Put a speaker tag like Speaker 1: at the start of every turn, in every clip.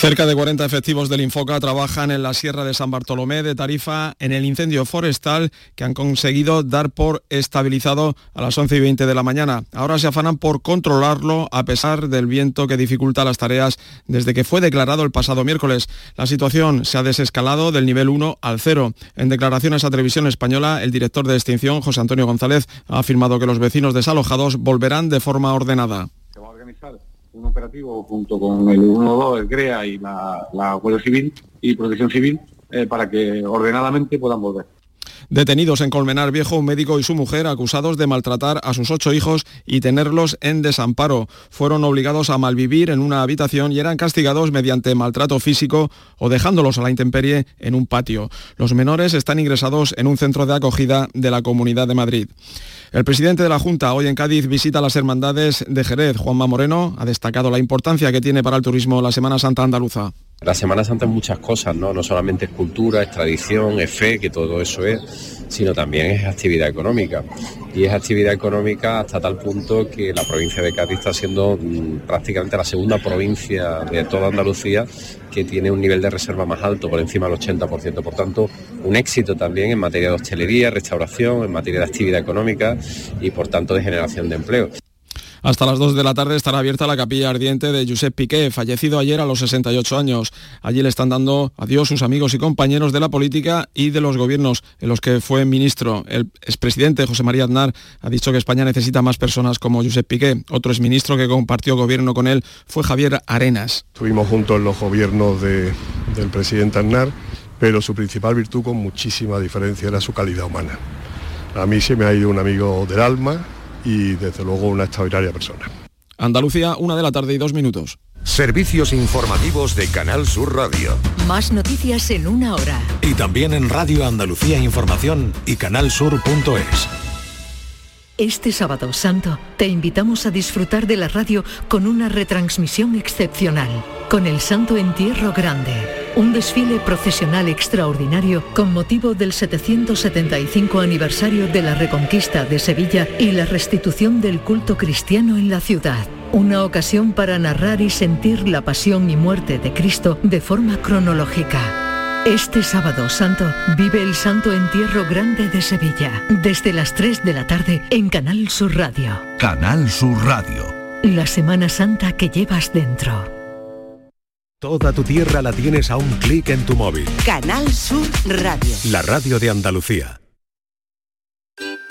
Speaker 1: Cerca de 40 efectivos del Infoca trabajan en la Sierra de San Bartolomé de Tarifa en el incendio forestal que han conseguido dar por estabilizado a las 11 y 20 de la mañana. Ahora se afanan por controlarlo a pesar del viento que dificulta las tareas desde que fue declarado el pasado miércoles. La situación se ha desescalado del nivel 1 al 0. En declaraciones a Televisión Española, el director de extinción, José Antonio González, ha afirmado que los vecinos desalojados volverán de forma ordenada
Speaker 2: un operativo junto con el 112, el CREA y la, la Guardia Civil y Protección Civil eh, para que ordenadamente puedan volver.
Speaker 1: Detenidos en Colmenar Viejo, un médico y su mujer acusados de maltratar a sus ocho hijos y tenerlos en desamparo. Fueron obligados a malvivir en una habitación y eran castigados mediante maltrato físico o dejándolos a la intemperie en un patio. Los menores están ingresados en un centro de acogida de la Comunidad de Madrid. El presidente de la Junta hoy en Cádiz visita las hermandades de Jerez. Juanma Moreno ha destacado la importancia que tiene para el turismo la Semana Santa andaluza.
Speaker 3: La Semana Santa es muchas cosas, ¿no? No solamente es cultura, es tradición, es fe, que todo eso es, sino también es actividad económica. Y es actividad económica hasta tal punto que la provincia de Cádiz está siendo mm, prácticamente la segunda provincia de toda Andalucía que tiene un nivel de reserva más alto, por encima del 80%. Por tanto, un éxito también en materia de hostelería, restauración, en materia de actividad económica y, por tanto, de generación de empleo.
Speaker 1: Hasta las 2 de la tarde estará abierta la capilla ardiente de Josep Piqué, fallecido ayer a los 68 años. Allí le están dando adiós sus amigos y compañeros de la política y de los gobiernos en los que fue ministro. El expresidente José María Aznar ha dicho que España necesita más personas como Josep Piqué. Otro exministro que compartió gobierno con él fue Javier Arenas.
Speaker 4: Estuvimos juntos en los gobiernos del presidente Aznar, pero su principal virtud con muchísima diferencia era su calidad humana. A mí se me ha ido un amigo del alma, y desde luego una extraordinaria persona.
Speaker 1: Andalucía, una de la tarde y dos minutos.
Speaker 5: Servicios informativos de Canal Sur Radio.
Speaker 6: Más noticias en una hora.
Speaker 5: Y también en Radio Andalucía Información y canalsur.es.
Speaker 6: Este sábado santo te invitamos a disfrutar de la radio con una retransmisión excepcional, con el Santo Entierro Grande, un desfile procesional extraordinario con motivo del 775 aniversario de la Reconquista de Sevilla y la restitución del culto cristiano en la ciudad. Una ocasión para narrar y sentir la pasión y muerte de Cristo de forma cronológica. Este sábado santo vive el Santo Entierro Grande de Sevilla, desde las 3 de la tarde en Canal Sur Radio.
Speaker 5: Canal Sur Radio.
Speaker 6: La Semana Santa que llevas dentro.
Speaker 5: Toda tu tierra la tienes a un clic en tu móvil.
Speaker 7: Canal Sur Radio.
Speaker 5: La radio de Andalucía.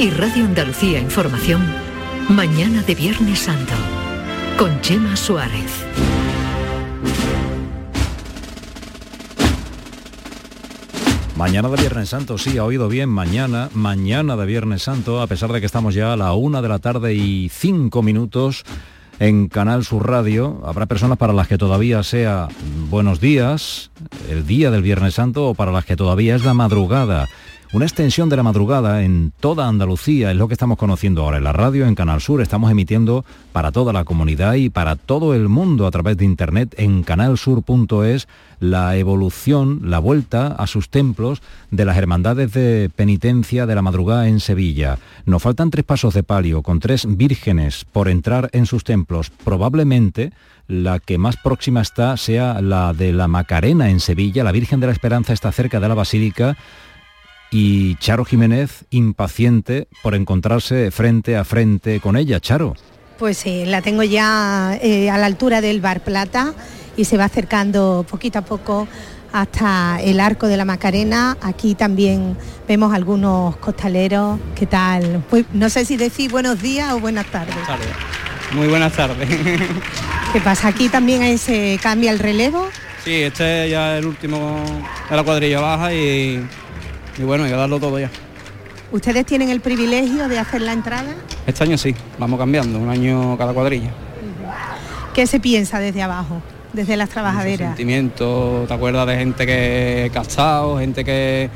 Speaker 6: y Radio Andalucía Información, mañana de Viernes Santo, con Chema Suárez.
Speaker 8: Mañana de Viernes Santo, sí, ha oído bien, mañana, mañana de Viernes Santo, a pesar de que estamos ya a la una de la tarde y cinco minutos. en Canal Sur Radio. Habrá personas para las que todavía sea buenos días, el día del Viernes Santo, o para las que todavía es la madrugada. Una extensión de la madrugada en toda Andalucía es lo que estamos conociendo ahora en la radio, en Canal Sur. Estamos emitiendo para toda la comunidad y para todo el mundo a través de Internet en canalsur.es la evolución, la vuelta a sus templos de las hermandades de penitencia de la madrugada en Sevilla. Nos faltan tres pasos de palio con tres vírgenes por entrar en sus templos. Probablemente la que más próxima está sea la de la Macarena en Sevilla. La Virgen de la Esperanza está cerca de la Basílica y Charo Jiménez impaciente por encontrarse frente a frente con ella. Charo.
Speaker 9: Pues sí, la tengo ya eh, a la altura del Bar Plata y se va acercando poquito a poco hasta el arco de la Macarena. Aquí también vemos algunos costaleros. ¿Qué tal? Pues, no sé si decir buenos días o buenas tardes.
Speaker 10: Muy buenas tardes.
Speaker 9: ¿Qué pasa? Aquí también se cambia el relevo.
Speaker 10: Sí, este ya es el último de la cuadrilla baja y y bueno, hay que darlo todo ya.
Speaker 9: ¿Ustedes tienen el privilegio de hacer la entrada?
Speaker 10: Este año sí, vamos cambiando, un año cada cuadrilla.
Speaker 9: ¿Qué se piensa desde abajo, desde las trabajaderas?
Speaker 10: Sentimiento, ¿te acuerdas de gente que casado, gente que,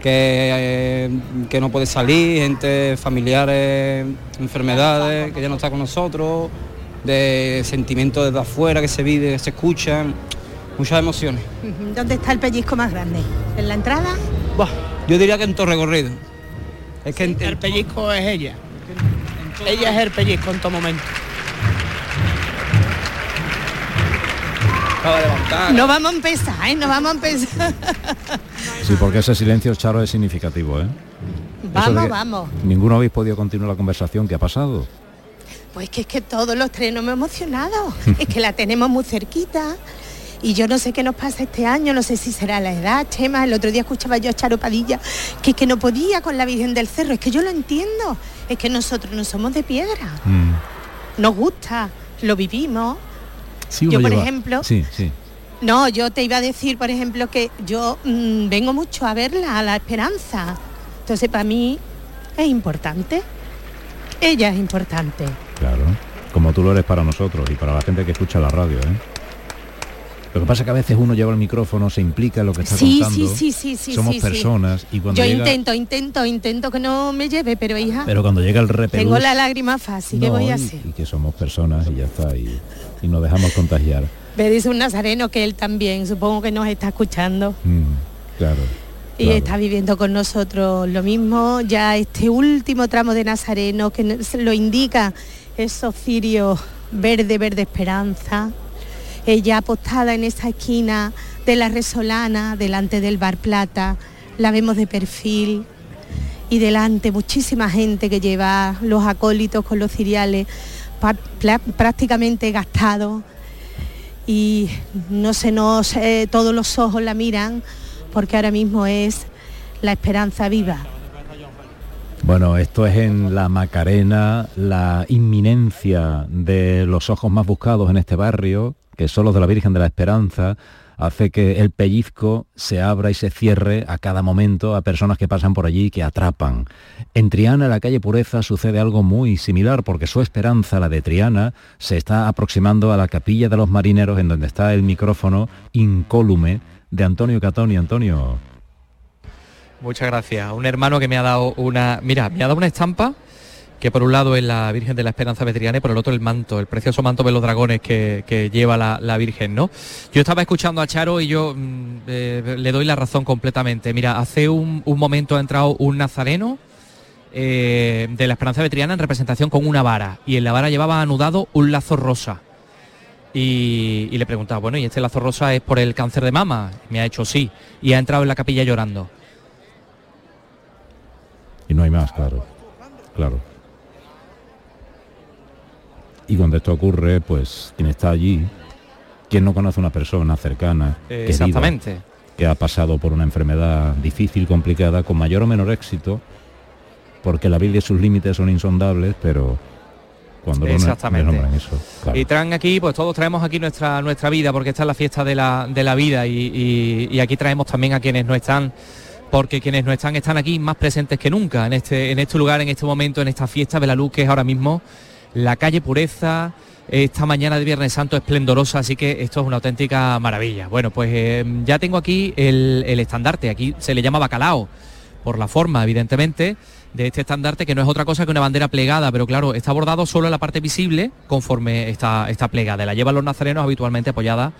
Speaker 10: que, eh, que no puede salir, gente familiares, enfermedades, que ya no está con nosotros, de sentimientos desde afuera que se vive, que se escuchan, muchas emociones.
Speaker 9: ¿Dónde está el pellizco más grande? ¿En la entrada?
Speaker 10: Yo diría que en todo recorrido.
Speaker 11: Es que el pellizco es ella. ella es el pellizco en todo momento.
Speaker 9: No vamos a empezar, ¿eh? No vamos a empezar.
Speaker 8: Sí, porque ese silencio, Charo, es significativo, ¿eh?
Speaker 9: Vamos, vamos.
Speaker 8: Ninguno habéis podido continuar la conversación que ha pasado.
Speaker 9: Pues que es que todos los tres nos hemos emocionado. es que la tenemos muy cerquita. Y yo no sé qué nos pasa este año, no sé si será la edad, Chema. El otro día escuchaba yo a Charo Padilla que, que no podía con la Virgen del Cerro. Es que yo lo entiendo. Es que nosotros no somos de piedra. Mm. Nos gusta, lo vivimos. yo, por ejemplo,
Speaker 8: sí, sí.
Speaker 9: No, yo te iba a decir, por ejemplo, que yo mm, vengo mucho a verla, a la esperanza. Entonces, para mí es importante. Ella es importante.
Speaker 8: Claro, como tú lo eres para nosotros y para la gente que escucha la radio, ¿eh? Lo que pasa es que a veces uno lleva el micrófono, se implica en lo que está contando.
Speaker 9: Sí, sí, sí,
Speaker 8: Somos personas y cuando
Speaker 9: Yo intento, intento, intento que no me lleve, pero hija.
Speaker 8: Pero cuando llega el repelús...
Speaker 9: Tengo la lágrima fácil, ¿qué voy a hacer?
Speaker 8: Y, que somos personas y ya está, y, nos dejamos contagiar.
Speaker 9: Me dice un nazareno que él también, supongo que nos está escuchando.
Speaker 8: Mm, claro.
Speaker 9: Y está viviendo con nosotros lo mismo. Ya este último tramo de Nazareno que lo indica esos cirios verde, verde esperanza, ella apostada en esa esquina de la Resolana, delante del Bar Plata, la vemos de perfil y delante muchísima gente que lleva los acólitos con los ciriales prácticamente gastados. Y no se nos, eh, todos los ojos la miran porque ahora mismo es la esperanza viva.
Speaker 8: Bueno, esto es en la Macarena, la inminencia de los ojos más buscados en este barrio, que de la Virgen de la Esperanza, hace que el pellizco se abra y se cierre a cada momento a personas que pasan por allí y que atrapan. En Triana, la calle Pureza, sucede algo muy similar porque su esperanza, la de Triana, se está aproximando a la capilla de los marineros en donde está el micrófono incólume de Antonio Catoni. Antonio.
Speaker 12: Muchas gracias. Un hermano que me ha dado una... Mira, me ha dado una estampa que por un lado es la Virgen de la Esperanza Vetriana y por el otro el manto, el precioso manto de los dragones que, lleva la, Virgen, ¿no? Yo estaba escuchando a Charo y yo mm, eh, le doy la razón completamente. Mira, hace un, momento ha entrado un nazareno eh, de la Esperanza Vetriana en representación con una vara y en la vara llevaba anudado un lazo rosa. Y, le preguntaba, bueno, ¿y este lazo rosa es por el cáncer de mama? Me ha hecho sí. Y ha entrado en la capilla llorando.
Speaker 8: Y no hay más, claro. Claro. Y cuando esto ocurre, pues quien está allí, quien no conoce a una persona cercana,
Speaker 12: Exactamente.
Speaker 8: que ha pasado por una enfermedad difícil, complicada, con mayor o menor éxito, porque la vida y sus límites son insondables, pero cuando
Speaker 12: Exactamente. eso. Y traen aquí, pues todos traemos aquí nuestra nuestra vida, porque esta es la fiesta de la, de la vida y, y, aquí traemos también a quienes no están, porque quienes no están están aquí más presentes que nunca en este, en este lugar, en este momento, en esta fiesta de la luz que es ahora mismo la calle Pureza, esta mañana de Viernes Santo esplendorosa, así que esto es una auténtica maravilla. Bueno, pues eh, ya tengo aquí el, estandarte, aquí se le llama bacalao, por la forma, evidentemente, de este estandarte que no es otra cosa que una bandera plegada, pero claro, está bordado solo en la parte visible conforme está, está plegada. La llevan los nazarenos habitualmente apoyada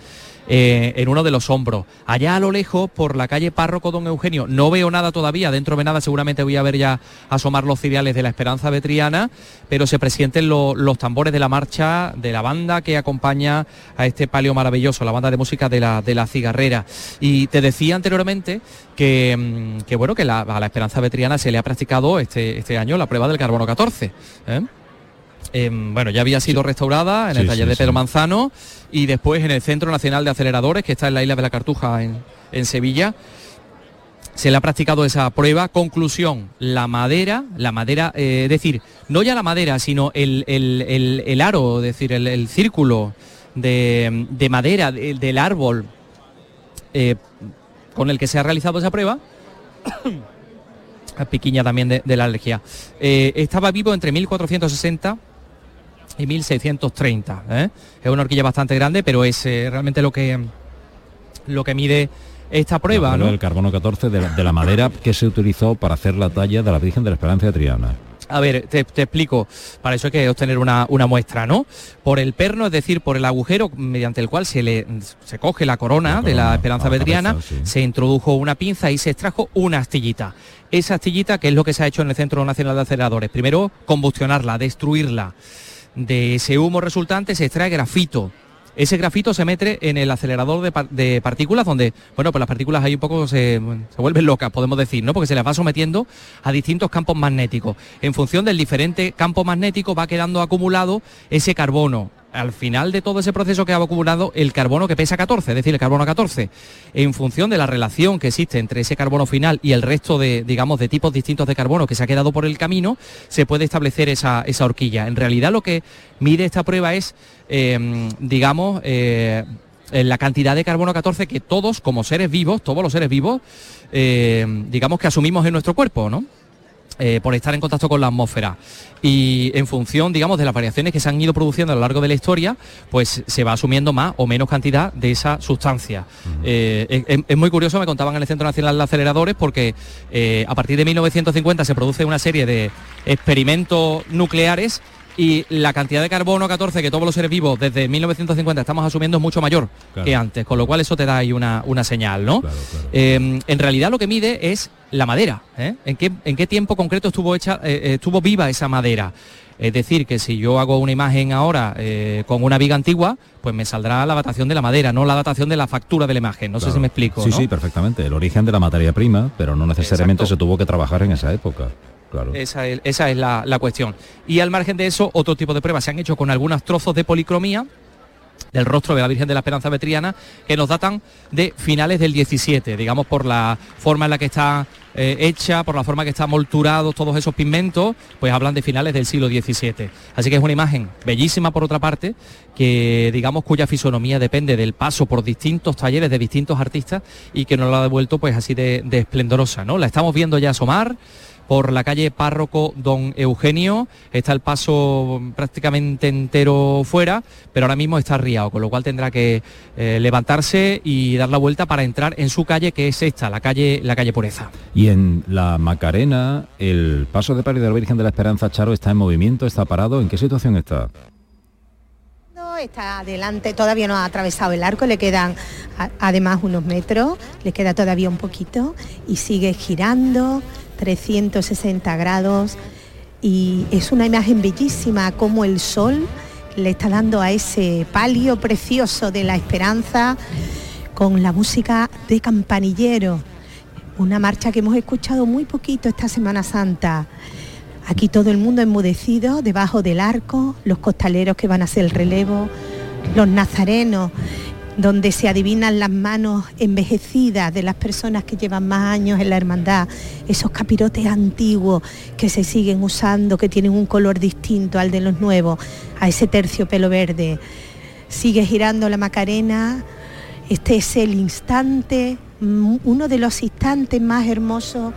Speaker 12: eh, en uno de los hombros. Allá a lo lejos, por la calle Párroco Don Eugenio, no veo nada todavía, dentro de nada seguramente voy a ver ya asomar los ciriales de la Esperanza Vetriana, pero se presienten lo- los tambores de la marcha de la banda que acompaña a este palio maravilloso, la banda de música de la, de la cigarrera. Y te decía anteriormente que, mm, que bueno, que la- a la Esperanza Vetriana se le ha practicado este, este año la prueba del carbono 14. ¿eh? Em, bueno, ya había sido restaurada en el
Speaker 8: Sí,
Speaker 12: taller
Speaker 8: sí,
Speaker 12: de Pedro. Manzano y después en el Centro Nacional de Aceleradores, que está en la isla de la Cartuja, en, en Sevilla. Se le ha practicado esa prueba. Conclusión, la madera, la madera, eh, es decir, no ya la madera, sino el, el- el- el aro, es decir, el, el círculo de, de madera de- del árbol eh, con el que se ha realizado esa prueba, la piquiña también de, de la alergia, eh, estaba vivo entre 1460 y 1630. ¿eh? Es una horquilla bastante grande, pero es eh, realmente lo que lo que mide esta prueba, ¿no?
Speaker 8: del carbono 14 de la, de la madera que se utilizó para hacer la talla de la Virgen de la Esperanza de Triana.
Speaker 12: A ver, te, te explico. Para eso hay que obtener una, una muestra, ¿no? Por el perno, es decir, por el agujero mediante el cual se le se coge la corona, de la Esperanza
Speaker 8: a la
Speaker 12: Vedriana,
Speaker 8: cabeza, sí.
Speaker 12: se introdujo una pinza y se extrajo una astillita. Esa astillita, que es lo que se ha hecho en el Centro Nacional de Aceleradores. Primero, combustionarla, destruirla. De ese humo resultante se extrae grafito. Ese grafito se mete en el acelerador de, de partículas donde, bueno, pues las partículas ahí un poco se, se vuelven locas, podemos decir, ¿no? Porque se las va sometiendo a distintos campos magnéticos. En función del diferente campo magnético va quedando acumulado ese carbono. Al final de todo ese proceso que ha acumulado el carbono que pesa 14, es decir, el carbono 14. En función de la relación que existe entre ese carbono final y el resto de, digamos, de tipos distintos de carbono que se ha quedado por el camino, se puede establecer esa, esa horquilla. En realidad lo que mide esta prueba es, eh, digamos, eh, la cantidad de carbono 14 que todos, como seres vivos, todos los seres vivos, eh, digamos que asumimos en nuestro cuerpo, ¿no? Eh, por estar en contacto con la atmósfera. Y en función, digamos, de las variaciones que se han ido produciendo a lo largo de la historia, pues se va asumiendo más o menos cantidad de esa sustancia. Eh, es- es, es muy curioso, me contaban en el Centro Nacional de Aceleradores, porque eh, a partir de 1950 se produce una serie de experimentos nucleares y la cantidad de carbono 14 que todos los seres vivos desde 1950 estamos asumiendo es mucho mayor
Speaker 8: Claro.
Speaker 12: que antes, con lo cual eso te da ahí una, una señal, ¿no? Eh, en realidad lo que mide es la madera, ¿eh? ¿En, qué, ¿En qué tiempo concreto estuvo, hecha, eh, eh, estuvo viva esa madera? Es decir, que si yo hago una imagen ahora con una viga antigua, pues me saldrá la datación de la madera, no la datación de la factura de la imagen. No sé si me explico.
Speaker 8: Sí,
Speaker 12: ¿no?
Speaker 8: sí, perfectamente. El origen de la materia prima, pero no necesariamente
Speaker 12: Exacto.
Speaker 8: se tuvo que trabajar en esa época.
Speaker 12: Esa es, la, cuestión. Y al margen de eso, otro tipo de pruebas se han hecho con algunos trozos de policromía del rostro de la Virgen de la Esperanza Vetriana que nos datan de finales del 17, digamos por la forma en la que está eh, hecha, por la forma que están molturados todos esos pigmentos, pues hablan de finales del siglo XVII. Así que es una imagen bellísima por otra parte, que digamos cuya fisonomía depende del paso por distintos talleres de distintos artistas y que nos la ha devuelto pues así de, de esplendorosa, ¿no? La estamos viendo ya asomar por la calle Párroco Don Eugenio, está el paso prácticamente entero fuera, pero ahora mismo está riado, con lo cual tendrá que eh, levantarse y dar la vuelta para entrar en su calle, que es esta, la calle, la calle Pureza.
Speaker 8: Y en la Macarena, el paso de palio de la Virgen de la Esperanza Charo está en movimiento, está parado. ¿En qué situación está?
Speaker 9: No, Está adelante, todavía no ha atravesado el arco, le quedan además unos metros, le queda todavía un poquito y sigue girando 360 grados y es una imagen bellísima como el sol le está dando a ese palio precioso de la esperanza con la música de campanillero, una marcha que hemos escuchado muy poquito esta Semana Santa. Aquí todo el mundo enmudecido, debajo del arco, los costaleros que van a hacer el relevo, los nazarenos, donde se adivinan las manos envejecidas de las personas que llevan más años en la hermandad, esos capirotes antiguos que se siguen usando, que tienen un color distinto al de los nuevos, a ese terciopelo verde. Sigue girando la Macarena, este es el instante, mm, uno de los instantes más hermosos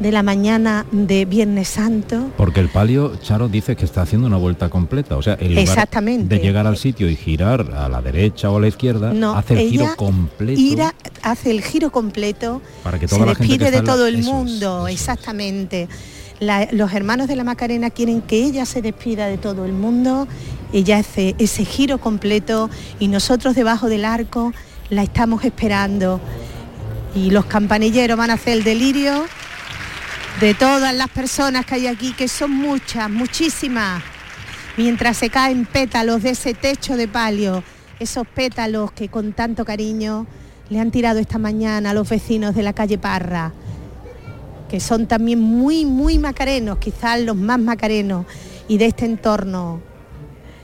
Speaker 9: de la mañana de Viernes Santo.
Speaker 8: Porque el palio, Charo, dice que está haciendo una vuelta completa. O sea, el lugar
Speaker 9: Exactamente.
Speaker 8: de llegar al sitio y girar a la derecha o a la izquierda,
Speaker 9: No,
Speaker 8: hace el giro completo.
Speaker 9: ira- hace el giro completo,
Speaker 8: Para que toda
Speaker 9: se
Speaker 8: la gente que
Speaker 9: despide de
Speaker 8: la-
Speaker 9: todo el
Speaker 8: Eso es,
Speaker 9: mundo, exactamente. La- los hermanos de la Macarena quieren que ella se despida de todo el mundo, ella hace ese giro completo y nosotros debajo del arco la estamos esperando. Y los campanilleros van a hacer el delirio de todas las personas que hay aquí, que son muchas, muchísimas, mientras se caen pétalos de ese techo de palio, esos pétalos que con tanto cariño le han tirado esta mañana a los vecinos de la calle Parra, que son también muy, muy macarenos, quizás los más macarenos, y de este entorno.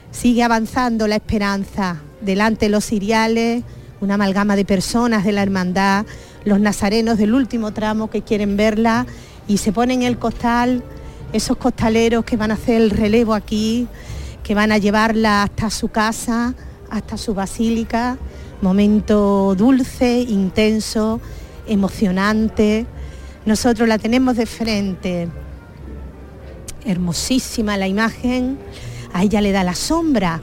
Speaker 9: Sigue avanzando la esperanza, delante los ciriales, una amalgama de personas de la hermandad, los nazarenos del último tramo que quieren verla y se ponen el costal, esos costaleros que van a hacer el relevo aquí, que van a llevarla hasta su casa, hasta su basílica, momento dulce, intenso, emocionante. Nosotros la tenemos de frente, hermosísima la imagen, a ella le da la sombra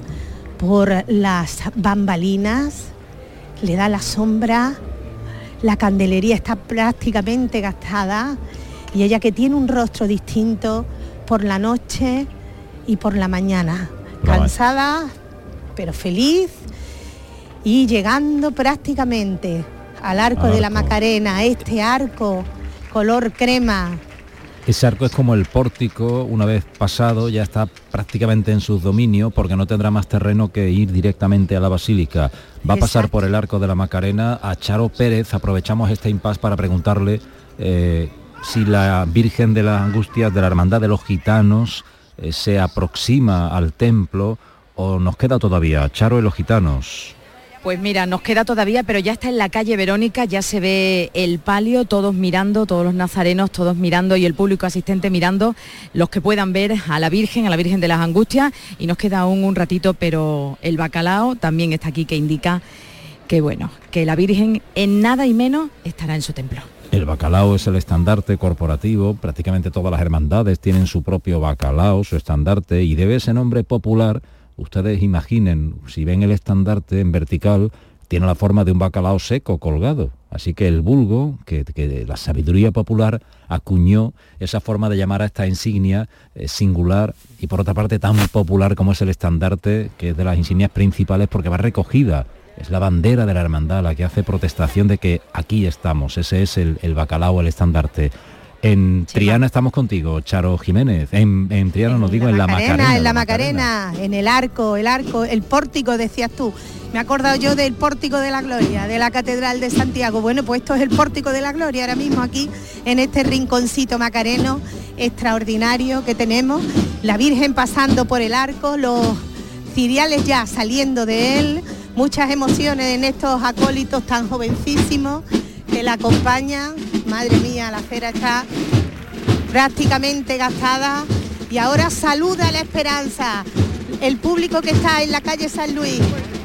Speaker 9: por las bambalinas, le da la sombra, la candelería está prácticamente gastada y ella que tiene un rostro distinto por la noche y por la mañana, cansada pero feliz y llegando prácticamente al arco de la. Macarena, este arco color crema,
Speaker 8: Ese arco es como el pórtico, una vez pasado ya está prácticamente en sus dominios porque no tendrá más terreno que ir directamente a la basílica. Va a pasar por el arco de la Macarena a Charo Pérez. Aprovechamos este impasse para preguntarle eh, si la Virgen de las Angustias de la Hermandad de los Gitanos eh, se aproxima al templo o nos queda todavía Charo y los Gitanos.
Speaker 13: Pues mira, nos queda todavía, pero ya está en la calle Verónica, ya se ve el palio, todos mirando, todos los nazarenos, todos mirando y el público asistente mirando, los que puedan ver a la Virgen, a la Virgen de las Angustias, y nos queda aún un ratito, pero el bacalao también está aquí que indica que bueno, que la Virgen en nada y menos estará en su templo.
Speaker 8: El bacalao es el estandarte corporativo, prácticamente todas las hermandades tienen su propio bacalao, su estandarte, y debe ese nombre popular, ustedes imaginen, si ven el estandarte en vertical, tiene la forma de un bacalao seco colgado. Así que el vulgo, que, la sabiduría popular acuñó esa forma de llamar a esta insignia eh, singular y por otra parte tan popular como es el estandarte, que es de las insignias principales porque va recogida es la bandera de la hermandad la que hace protestación de que aquí estamos. Ese es el, el bacalao, el estandarte. En Triana estamos contigo, Charo Jiménez. En, en Triana nos digo en la Macarena.
Speaker 9: en la Macarena, en el arco, el arco, el pórtico, decías tú. Me he acordado yo del pórtico de la Gloria, de la Catedral de Santiago. Bueno, pues esto es el pórtico de la Gloria, ahora mismo aquí, en este rinconcito macareno extraordinario que tenemos. La Virgen pasando por el arco, los ciriales ya saliendo de él, muchas emociones en estos acólitos tan jovencísimos que la acompañan. Madre mía, la acera está prácticamente gastada y ahora saluda la esperanza el público que está en la calle San Luis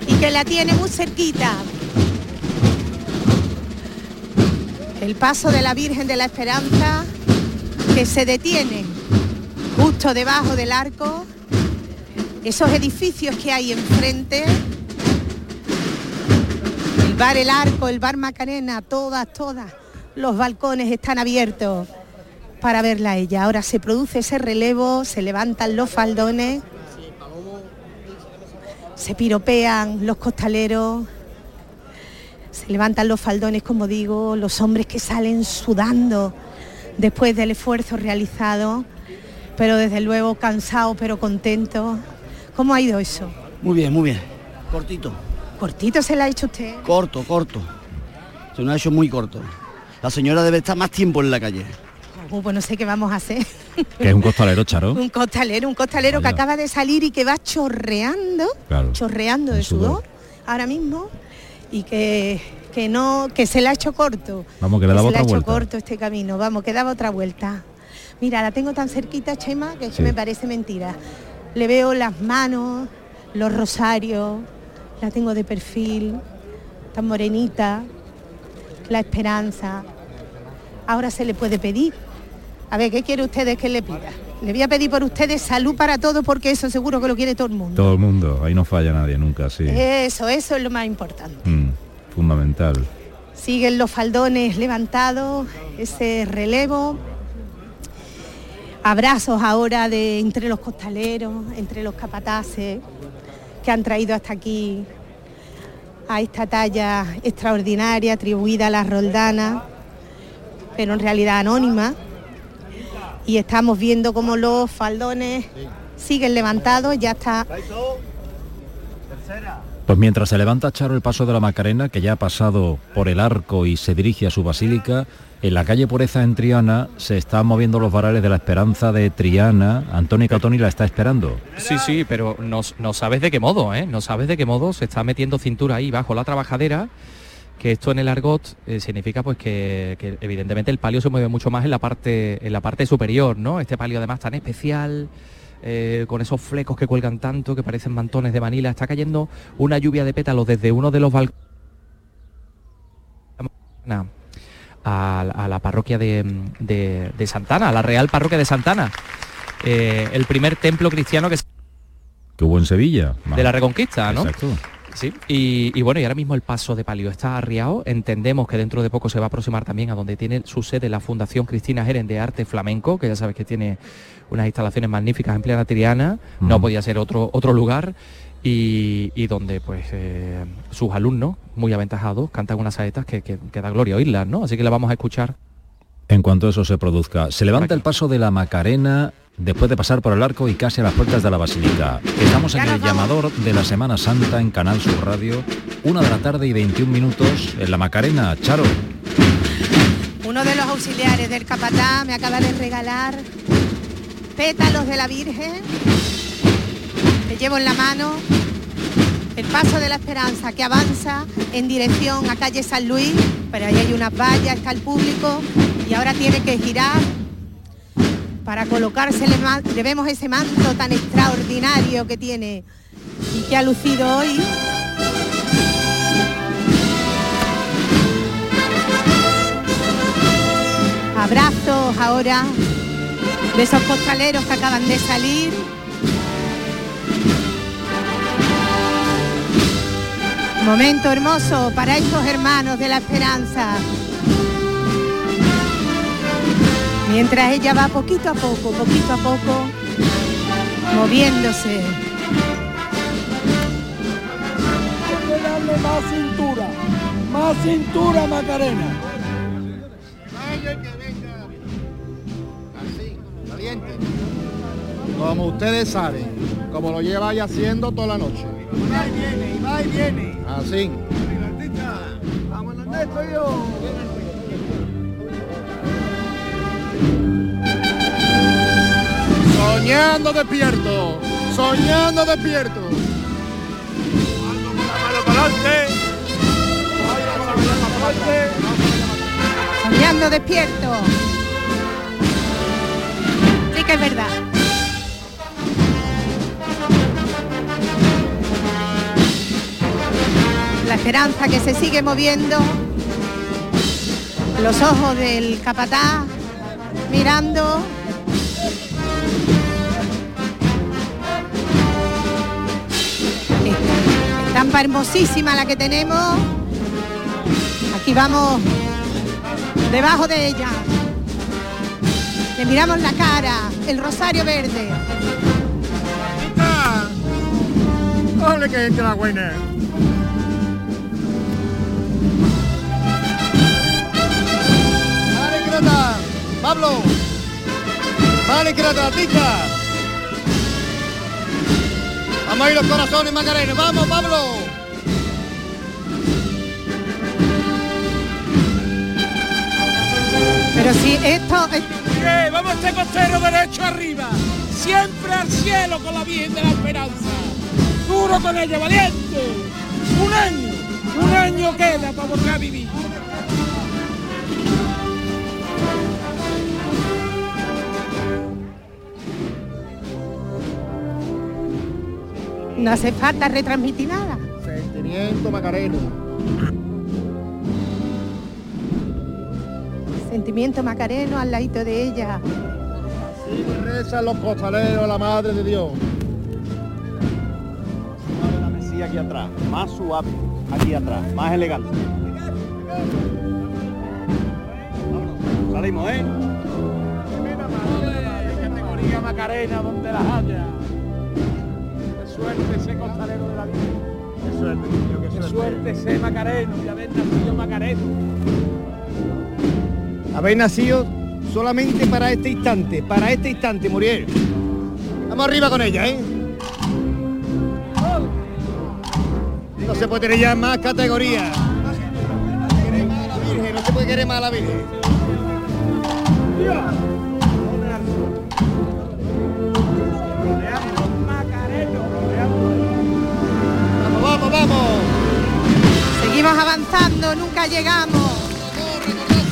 Speaker 9: y que la tiene muy cerquita. El paso de la Virgen de la Esperanza que se detiene justo debajo del arco, esos edificios que hay enfrente, bar El Arco, el bar Macarena, todas, todas, los balcones están abiertos para verla a ella. Ahora se produce ese relevo, se levantan los faldones, se piropean los costaleros, se levantan los faldones, como digo, los hombres que salen sudando después del esfuerzo realizado, pero desde luego cansados pero contentos. ¿Cómo ha ido eso?
Speaker 14: Muy bien, muy bien. Cortito.
Speaker 9: ¿Cortito se la ha hecho usted?
Speaker 14: Corto, corto. Se nos ha hecho muy corto. La señora debe estar más tiempo en la calle.
Speaker 9: Oh, pues no sé qué vamos a hacer.
Speaker 8: Que es un costalero, Charo.
Speaker 9: Un costalero, un costalero que acaba de salir y que va chorreando,
Speaker 8: Claro.
Speaker 9: chorreando de
Speaker 8: sudor.
Speaker 9: sudor ahora mismo y que, que no, que se le ha hecho corto.
Speaker 8: Vamos, que le daba
Speaker 9: se le ha
Speaker 8: otra
Speaker 9: hecho
Speaker 8: vuelta.
Speaker 9: corto este camino, vamos, que daba otra vuelta. Mira, la tengo tan cerquita, Chema, que es
Speaker 8: Sí.
Speaker 9: que me parece mentira. Le veo las manos, los rosarios, la tengo de perfil, tan morenita, la esperanza. Ahora se le puede pedir A ver, ¿qué quiere ustedes que le pida? Le voy a pedir por ustedes salud para todos porque eso seguro que lo quiere todo el mundo.
Speaker 8: Todo el mundo, ahí no falla nadie nunca, sí.
Speaker 9: Eso, eso es lo más importante.
Speaker 8: Mm, fundamental.
Speaker 9: Siguen los faldones levantados, ese relevo. Abrazos ahora de entre los costaleros, entre los capataces que han traído hasta aquí a esta talla extraordinaria atribuida a la Roldana, pero en realidad anónima. Y estamos viendo cómo los faldones siguen levantados, ya está
Speaker 8: Pues mientras se levanta Charo el paso de la Macarena, que ya ha pasado por el arco y se dirige a su basílica, en la calle Pureza en Triana se están moviendo los varales de la esperanza de Triana. Antonio Catoni la está esperando.
Speaker 12: Sí, sí, pero no, sabes de qué modo, ¿eh? No sabes de qué modo se está metiendo cintura ahí bajo la trabajadera que esto en el argot eh, significa pues que, evidentemente el palio se mueve mucho más en la parte en la parte superior, ¿no? Este palio además tan especial, eh, con esos flecos que cuelgan tanto, que parecen mantones de vanilla, está cayendo una lluvia de pétalos desde uno de los balcones a, a, la parroquia de, de, de, Santana, a la Real Parroquia de Santana. Eh, el primer templo cristiano que,
Speaker 8: que hubo en Sevilla.
Speaker 12: De la Reconquista, ¿no?
Speaker 8: Exacto.
Speaker 12: Sí, y, y, bueno, y ahora mismo el paso de palio está arriado. Entendemos que dentro de poco se va a aproximar también a donde tiene su sede la Fundación Cristina Jeren de Arte Flamenco, que ya sabes que tiene unas instalaciones magníficas en plena Triana. No podía ser otro, otro lugar. Y, y donde pues eh, sus alumnos, muy aventajados, cantan unas saetas que, que, que, da gloria oírlas, ¿no? Así que la vamos a escuchar.
Speaker 8: En cuanto eso se produzca, se levanta el paso de la Macarena después de pasar por el arco y casi a las puertas de la Basílica. Estamos en el llamador de la Semana Santa en Canal Sur Radio, una de la tarde y 21 minutos en la Macarena. Charo.
Speaker 9: Uno de los auxiliares del capatá me acaba de regalar pétalos de la Virgen. Le llevo en la mano el paso de la esperanza que avanza en dirección a calle San Luis, pero ahí hay unas vallas, está el público y ahora tiene que girar para colocarse, le vemos ese manto tan extraordinario que tiene y que ha lucido hoy. Abrazos ahora de esos costaleros que acaban de salir. Momento hermoso para estos hermanos de la esperanza. Mientras ella va poquito a poco, poquito a poco, moviéndose.
Speaker 15: Hay que darle más cintura, más cintura Macarena.
Speaker 16: Así, valiente. Como ustedes saben, como lo lleva ya haciendo toda la noche.
Speaker 15: Y va y viene, y va y viene.
Speaker 16: Así.
Speaker 15: Vámonos, Ernesto, yo.
Speaker 16: Soñando despierto, soñando despierto.
Speaker 9: Soñando despierto. Sí que es verdad. La esperanza que se sigue moviendo. Los ojos del capataz mirando Estampa hermosísima la que tenemos. Aquí vamos debajo de ella. Le miramos la cara, el rosario verde.
Speaker 16: ¡Ole que entra la buena! ¡Vale, Crata! ¡Pablo! ¡Vale, Crata, tica! Vamos a ir los corazones, Macarena. Vamos, Pablo.
Speaker 9: Pero si esto...
Speaker 15: ¡Eh, vamos a este costero derecho arriba. Siempre al cielo con la Virgen de la Esperanza. Duro con ella, valiente. Un año. Un año queda para volver a vivir.
Speaker 9: No hace falta retransmitir nada.
Speaker 16: Sentimiento Macarena.
Speaker 9: sentimiento macareno al ladito de ella.
Speaker 16: Sí, rezan los costaleros, la madre de Dios.
Speaker 17: La mesía aquí atrás, más suave, aquí atrás, más elegante. Vámonos, Salimos, ¿eh?
Speaker 15: categoría Macarena donde las haya. Qué suerte ese costalero de la vida.
Speaker 16: Qué suerte, niño, qué
Speaker 15: Qué
Speaker 16: suerte.
Speaker 15: suerte ese Macareno y haber nacido Macareno.
Speaker 16: Habéis nacido solamente para este instante, para este instante, Muriel. Vamos arriba con ella, ¿eh? No se puede tener ya más categoría. Querer más a la Virgen, no se puede querer más a la Virgen. Vamos, vamos, vamos.
Speaker 9: Seguimos avanzando, nunca llegamos.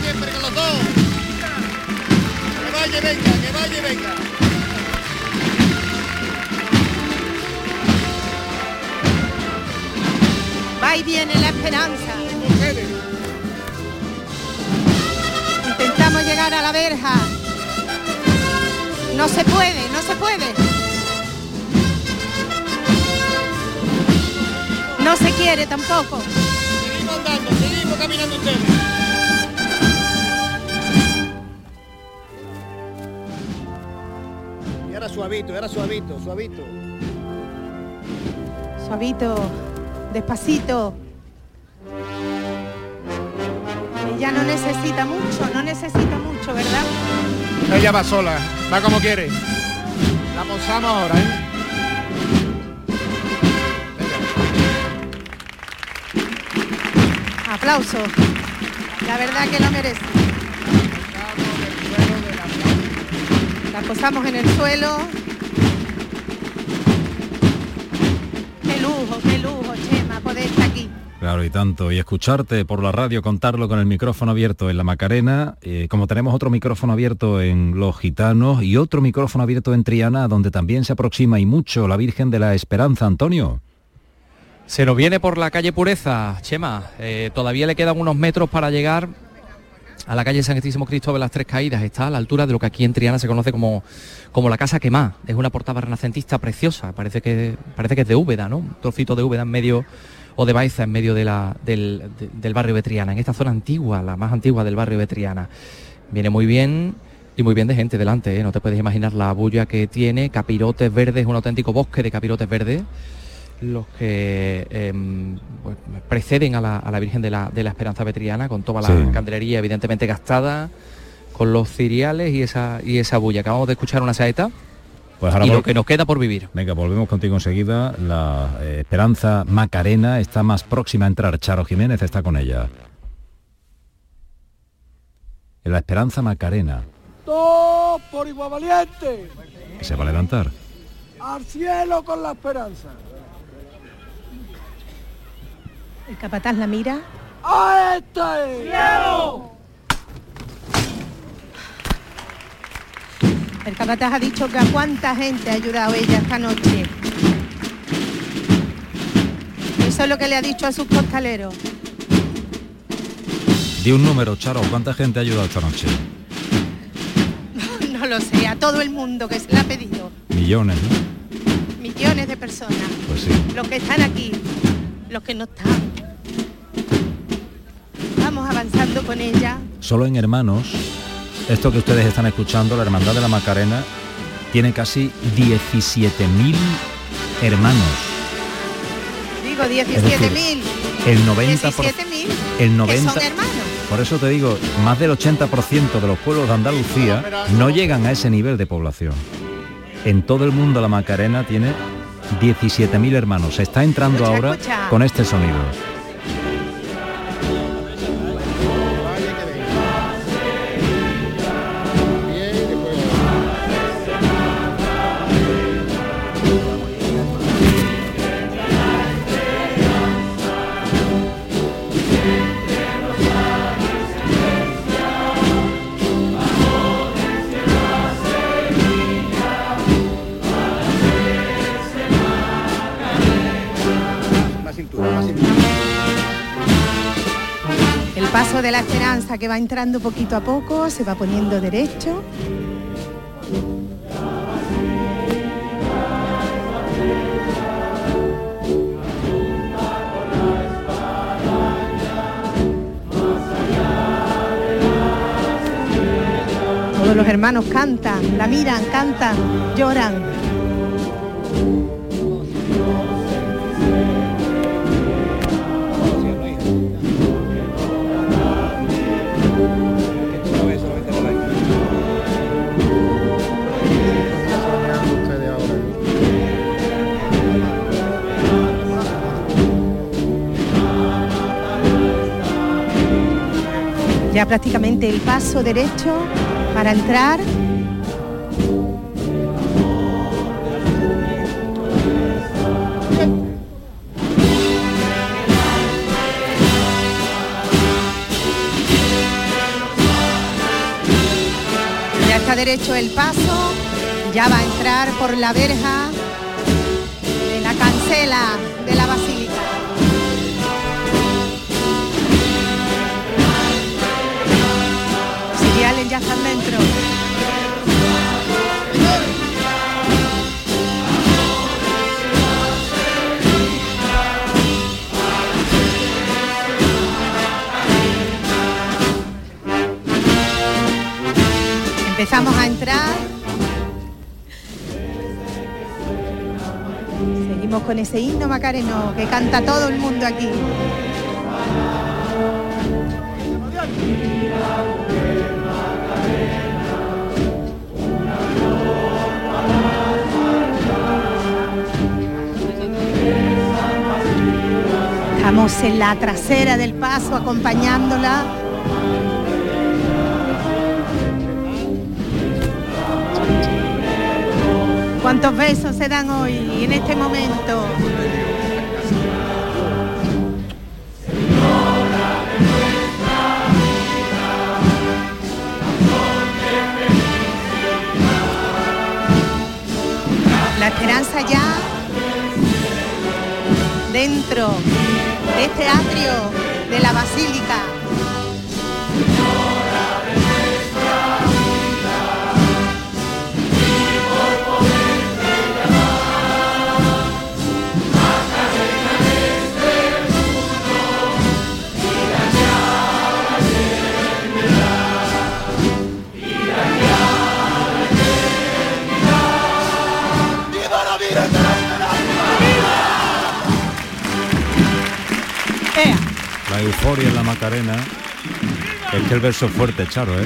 Speaker 16: siempre con los dos. Que vaya y venga, que vaya y venga.
Speaker 9: Y viene la esperanza. Intentamos llegar a la verja. No se puede, no se puede. No se quiere tampoco.
Speaker 16: Seguimos andando, seguimos caminando ustedes. Y ahora suavito, ahora suavito, suavito.
Speaker 9: Suavito, despacito. Ella no necesita mucho, no necesita mucho, ¿verdad?
Speaker 16: Ella va sola, va como quiere. La posamos ahora, ¿eh?
Speaker 9: Aplauso. La verdad que lo merece. La posamos en el suelo.
Speaker 8: Claro, y tanto. Y escucharte por la radio, contarlo con el micrófono abierto en la Macarena, eh, como tenemos otro micrófono abierto en Los Gitanos y otro micrófono abierto en Triana, donde también se aproxima y mucho la Virgen de la Esperanza, Antonio.
Speaker 12: Se nos viene por la calle Pureza, Chema. Eh, todavía le quedan unos metros para llegar a la calle Santísimo Cristo de las Tres Caídas. Está a la altura de lo que aquí en Triana se conoce como, como la Casa Quemá. Es una portada renacentista preciosa. Parece que, parece que es de Úbeda, ¿no? Un trocito de Úbeda en medio o de Baeza en medio de la- del, de- del barrio de Triana. En esta zona antigua, la más antigua del barrio de Triana. Viene muy bien y muy bien de gente delante, ¿eh? no te puedes imaginar la bulla que tiene, capirotes verdes, un auténtico bosque de capirotes verdes, los que em, pues, preceden a la, a la Virgen de la, de la Esperanza Vetriana, con toda la
Speaker 8: Sí.
Speaker 12: candelería evidentemente gastada, con los ciriales y esa, y esa bulla. Acabamos de escuchar una saeta
Speaker 8: Pues ahora
Speaker 12: y lo que nos queda por vivir.
Speaker 8: Venga, volvemos contigo enseguida. La eh, Esperanza Macarena está más próxima a entrar. Charo Jiménez está con ella. En la Esperanza Macarena,
Speaker 15: Dos por igual valiente.
Speaker 8: que se va a levantar.
Speaker 15: Al cielo con la esperanza.
Speaker 9: El capataz la mira.
Speaker 15: ¡A este! ¡Cielo!
Speaker 9: El capataz ha dicho que a cuánta gente ha ayudado ella esta noche. Eso es lo que le ha dicho a sus costaleros.
Speaker 8: Di un número, Charo. ¿Cuánta gente ha ayudado esta noche?
Speaker 9: No lo sé, a todo el mundo que se le ha pedido.
Speaker 8: Millones, ¿no?
Speaker 9: Millones de personas.
Speaker 8: Pues sí.
Speaker 9: Los que están aquí, los que no están. Vamos avanzando con ella.
Speaker 8: Solo en hermanos, esto que ustedes están escuchando, la Hermandad de la Macarena, tiene casi 17.000 hermanos.
Speaker 9: Digo, 17.000.
Speaker 8: El 90%.
Speaker 9: 17.000.
Speaker 8: El
Speaker 9: Que
Speaker 8: 90
Speaker 9: son hermanos.
Speaker 8: Por eso te digo, más del 80% de los pueblos de Andalucía no llegan a ese nivel de población. En todo el mundo la Macarena tiene 17.000 hermanos. Se está entrando ahora con este sonido.
Speaker 9: De la esperanza que va entrando poquito a poco, se va poniendo derecho. Todos los hermanos cantan, la miran, cantan, lloran. Ya prácticamente el paso derecho para entrar. Ya está derecho el paso, ya va a entrar por la verja de la cancela de la basílica. Empezamos a entrar. Seguimos con ese himno macareno que canta todo el mundo aquí. Estamos en la trasera del paso acompañándola. ¿Cuántos besos se dan hoy en este momento?
Speaker 8: Macarena. Es que el verso fuerte, Charo, ¿eh?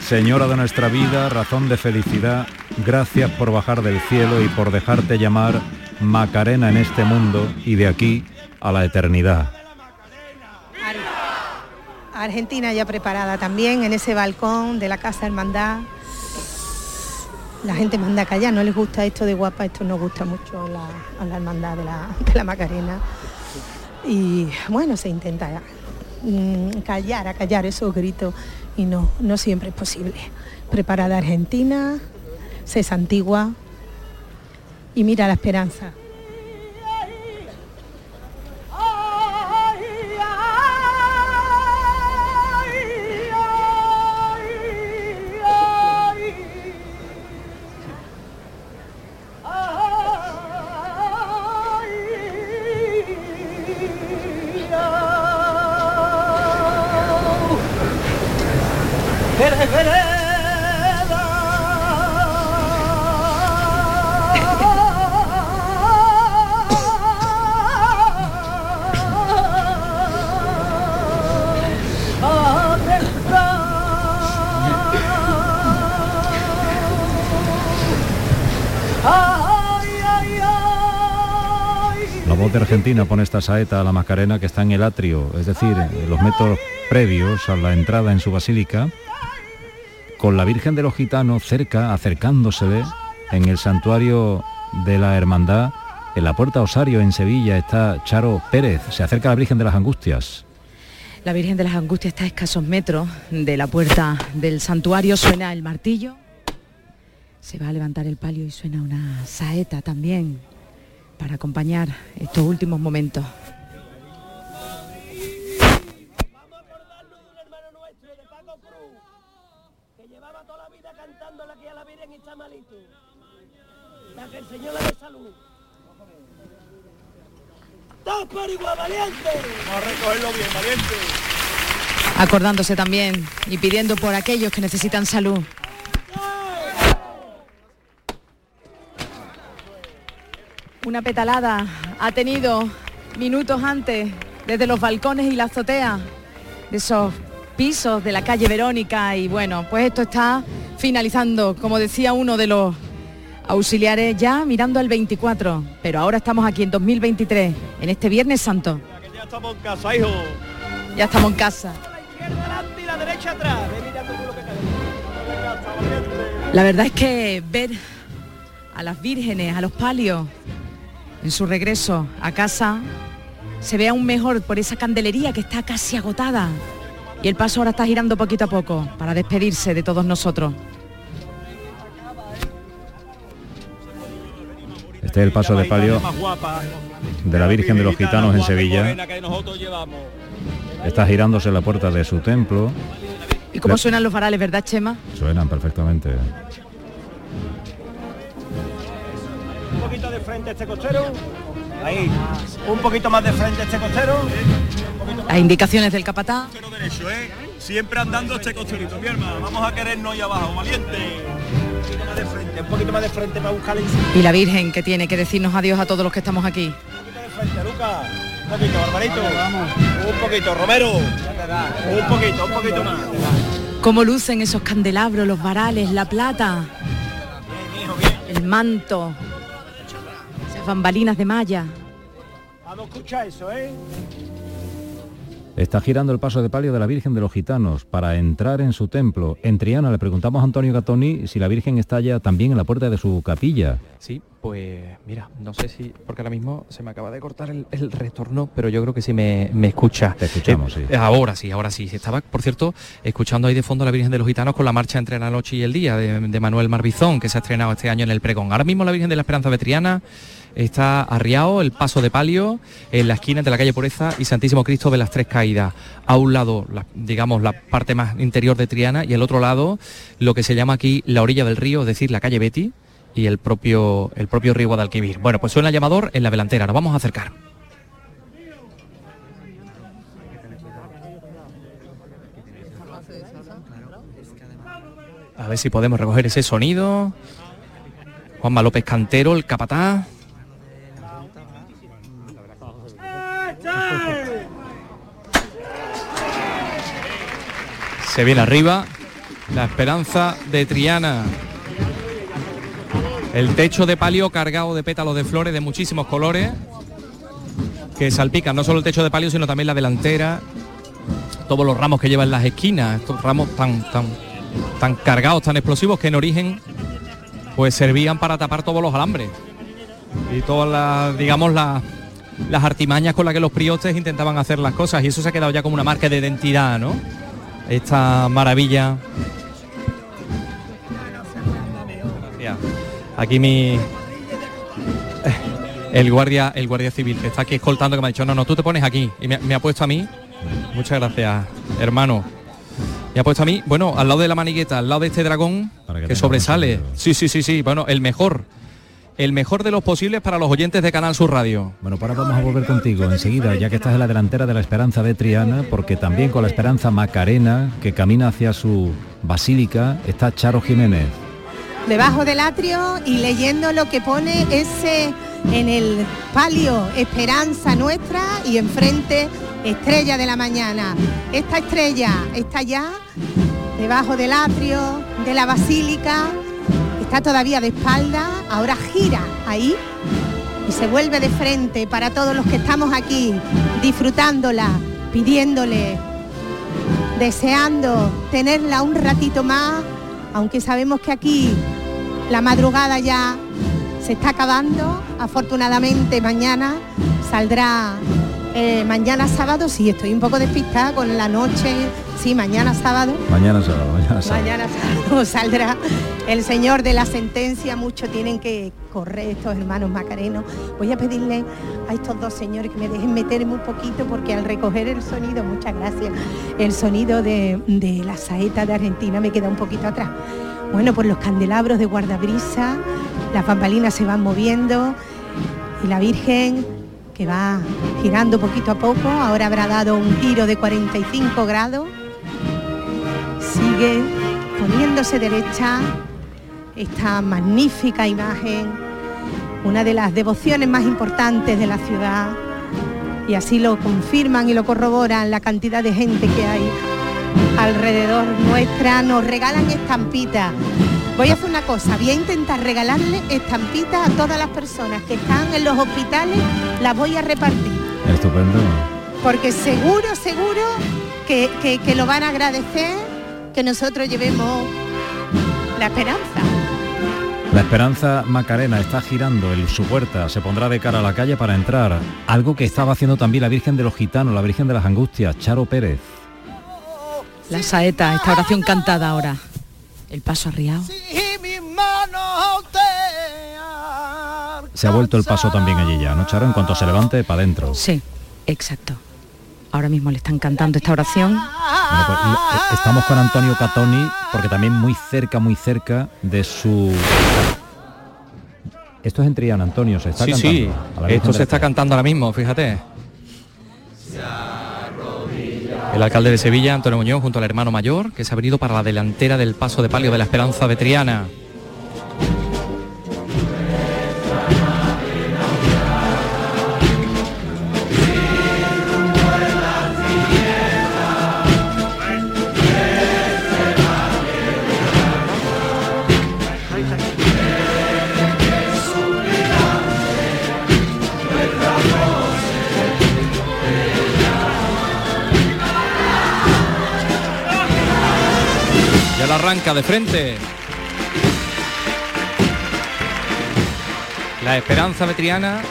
Speaker 8: Señora de nuestra vida, razón de felicidad, gracias por bajar del cielo y por dejarte llamar Macarena en este mundo y de aquí a la eternidad.
Speaker 9: Argentina ya preparada también en ese balcón de la Casa Hermandad. La gente manda callar, no les gusta esto de guapa, esto no gusta mucho a la, a hermandad de la, de la Macarena. Y bueno, se intenta mm, callar, a callar esos gritos y no, no siempre es posible. Preparada Argentina, Cesa Antigua y mira la esperanza.
Speaker 8: De Argentina pone esta saeta a la Macarena que está en el atrio, es decir, los metros previos a la entrada en su basílica, con la Virgen de los Gitanos cerca, acercándosele en el santuario de la Hermandad, en la Puerta Osario en Sevilla está Charo Pérez, se acerca la Virgen de las Angustias.
Speaker 13: La Virgen de las Angustias está a escasos metros de la puerta del santuario, suena el martillo, se va a levantar el palio y suena una saeta también para acompañar estos últimos momentos.
Speaker 11: Está malito. Para que el Señor le dé salud. ¡Dos por igual, valiente!
Speaker 17: Vamos a recogerlo bien, valiente.
Speaker 13: Acordándose también y pidiendo por aquellos que necesitan salud. Una petalada ha tenido minutos antes desde los balcones y la azotea de esos pisos de la calle Verónica y bueno, pues esto está finalizando, como decía uno de los auxiliares, ya mirando al 24, pero ahora estamos aquí en 2023, en este Viernes Santo.
Speaker 17: Ya estamos en casa, hijo.
Speaker 13: Ya estamos en casa.
Speaker 11: La
Speaker 13: verdad es que ver a las vírgenes, a los palios, en su regreso a casa, se ve aún mejor por esa candelería que está casi agotada. Y el paso ahora está girando poquito a poco para despedirse de todos nosotros.
Speaker 8: Este es el paso de palio de la Virgen de los Gitanos en Sevilla. Está girándose la puerta de su templo.
Speaker 13: ¿Y cómo suenan los varales, verdad, Chema?
Speaker 8: Suenan perfectamente.
Speaker 17: Un poquito de frente este costero. Ahí. Un poquito más de frente este costero.
Speaker 13: Las indicaciones del capataz.
Speaker 17: Costero derecho, ¿eh? Siempre andando este costerito, mi hermano. Vamos a querernos ahí abajo, valiente. Un poquito más de frente, un poquito más de frente para buscar el
Speaker 13: Y la Virgen que tiene que decirnos adiós a todos los que estamos aquí.
Speaker 17: de frente, Lucas. Un poquito, Barbarito. Un poquito, Romero. Un poquito, un poquito más.
Speaker 13: Cómo lucen esos candelabros, los varales, la plata, el manto, esas bambalinas de malla.
Speaker 17: Vamos a escuchar eso, ¿eh?
Speaker 8: Está girando el paso de palio de la Virgen de los Gitanos para entrar en su templo. En Triana le preguntamos a Antonio Gatoni si la Virgen está ya también en la puerta de su capilla.
Speaker 12: Sí, pues mira, no sé si, porque ahora mismo se me acaba de cortar el, el retorno, pero yo creo que sí me, me escucha.
Speaker 8: Te escuchamos,
Speaker 12: Eh,
Speaker 8: sí.
Speaker 12: Ahora sí, ahora sí. Estaba, por cierto, escuchando ahí de fondo a la Virgen de los Gitanos con la marcha entre la noche y el día de, de Manuel Marbizón, que se ha estrenado este año en el pregón. Ahora mismo la Virgen de la Esperanza de Triana está arriado, el paso de palio, en la esquina entre la calle Pureza y Santísimo Cristo de las Tres Caídas. A un lado, la- digamos, la parte más interior de Triana y al otro lado, lo que se llama aquí la orilla del río, es decir, la calle Betty y el propio, el propio río Guadalquivir. Bueno, pues suena el llamador en la delantera, nos vamos a acercar. A ver si podemos recoger ese sonido. Juanma López Cantero, el capataz. Se viene arriba la esperanza de Triana. El techo de palio cargado de pétalos de flores de muchísimos colores que salpican no solo el techo de palio sino también la delantera, todos los ramos que llevan las esquinas, estos ramos tan tan tan cargados, tan explosivos que en origen pues servían para tapar todos los alambres y todas las digamos las las artimañas con las que los priotes intentaban hacer las cosas y eso se ha quedado ya como una marca de identidad, ¿no? Esta maravilla. Aquí mi el guardia el guardia civil que está aquí escoltando que me ha dicho no no tú te pones aquí y me, me ha puesto a mí. Muchas gracias hermano. Me ha puesto a mí bueno al lado de la manigueta al lado de este dragón que, sobresale. sí sí sí sí bueno el mejor el mejor de los posibles para los oyentes de Canal Sur Radio
Speaker 8: Bueno, pues ahora vamos a volver contigo enseguida, ya que estás en la delantera de la Esperanza de Triana, porque también con la Esperanza Macarena, que camina hacia su basílica, está Charo Jiménez.
Speaker 9: debajo del atrio y leyendo lo que pone ese en el palio Esperanza Nuestra y enfrente Estrella de la Mañana. Esta estrella está ya debajo del atrio de la basílica, está todavía de espalda, ahora gira ahí y se vuelve de frente para todos los que estamos aquí disfrutándola, pidiéndole deseando tenerla un ratito más, aunque sabemos que aquí la madrugada ya se está acabando. Afortunadamente mañana saldrá Eh, mañana sábado, sí, estoy un poco despistada con la noche. Sí, mañana sábado.
Speaker 8: Mañana sábado, mañana sábado.
Speaker 9: Mañana sábado saldrá el señor de la sentencia. Muchos tienen que correr estos hermanos macarenos. Voy a pedirle a estos dos señores que me dejen meterme un poquito porque al recoger el sonido, muchas gracias, el sonido de, de la saeta de Argentina me queda un poquito atrás. Bueno, pues los candelabros de guardabrisa, las bambalinas se van moviendo y la Virgen que va girando poquito a poco, ahora habrá dado un giro de 45 grados, sigue poniéndose derecha esta magnífica imagen, una de las devociones más importantes de la ciudad, y así lo confirman y lo corroboran la cantidad de gente que hay alrededor nuestra, nos regalan estampitas. Voy a hacer una cosa, voy a intentar regalarle estampitas a todas las personas que están en los hospitales, las voy a repartir.
Speaker 8: Estupendo.
Speaker 9: Porque seguro, seguro que, que- que lo van a agradecer que nosotros llevemos la esperanza.
Speaker 8: La Esperanza Macarena está girando en su puerta, se pondrá de cara a la calle para entrar. Algo que estaba haciendo también la Virgen de los Gitanos, la Virgen de las Angustias, Charo Pérez.
Speaker 13: La saeta, esta oración cantada ahora. El paso arriado.
Speaker 8: Se ha vuelto el paso también allí ya, ¿no, Charo? En cuanto se levante, para adentro.
Speaker 13: Sí, exacto. Ahora mismo le están cantando esta oración.
Speaker 8: Bueno, pues, lo- eh, estamos con Antonio Catoni, porque también muy cerca, muy cerca de su... Esto es en Triana, Antonio, se está
Speaker 12: sí,
Speaker 8: cantando.
Speaker 12: sí, esto se está cantando ahora mismo, fíjate. El alcalde de Sevilla, Antonio Muñoz, junto al hermano mayor, que se ha venido para la delantera del paso de palio de la Esperanza Vetriana. Ya arranca de frente. La Esperanza Vetriana.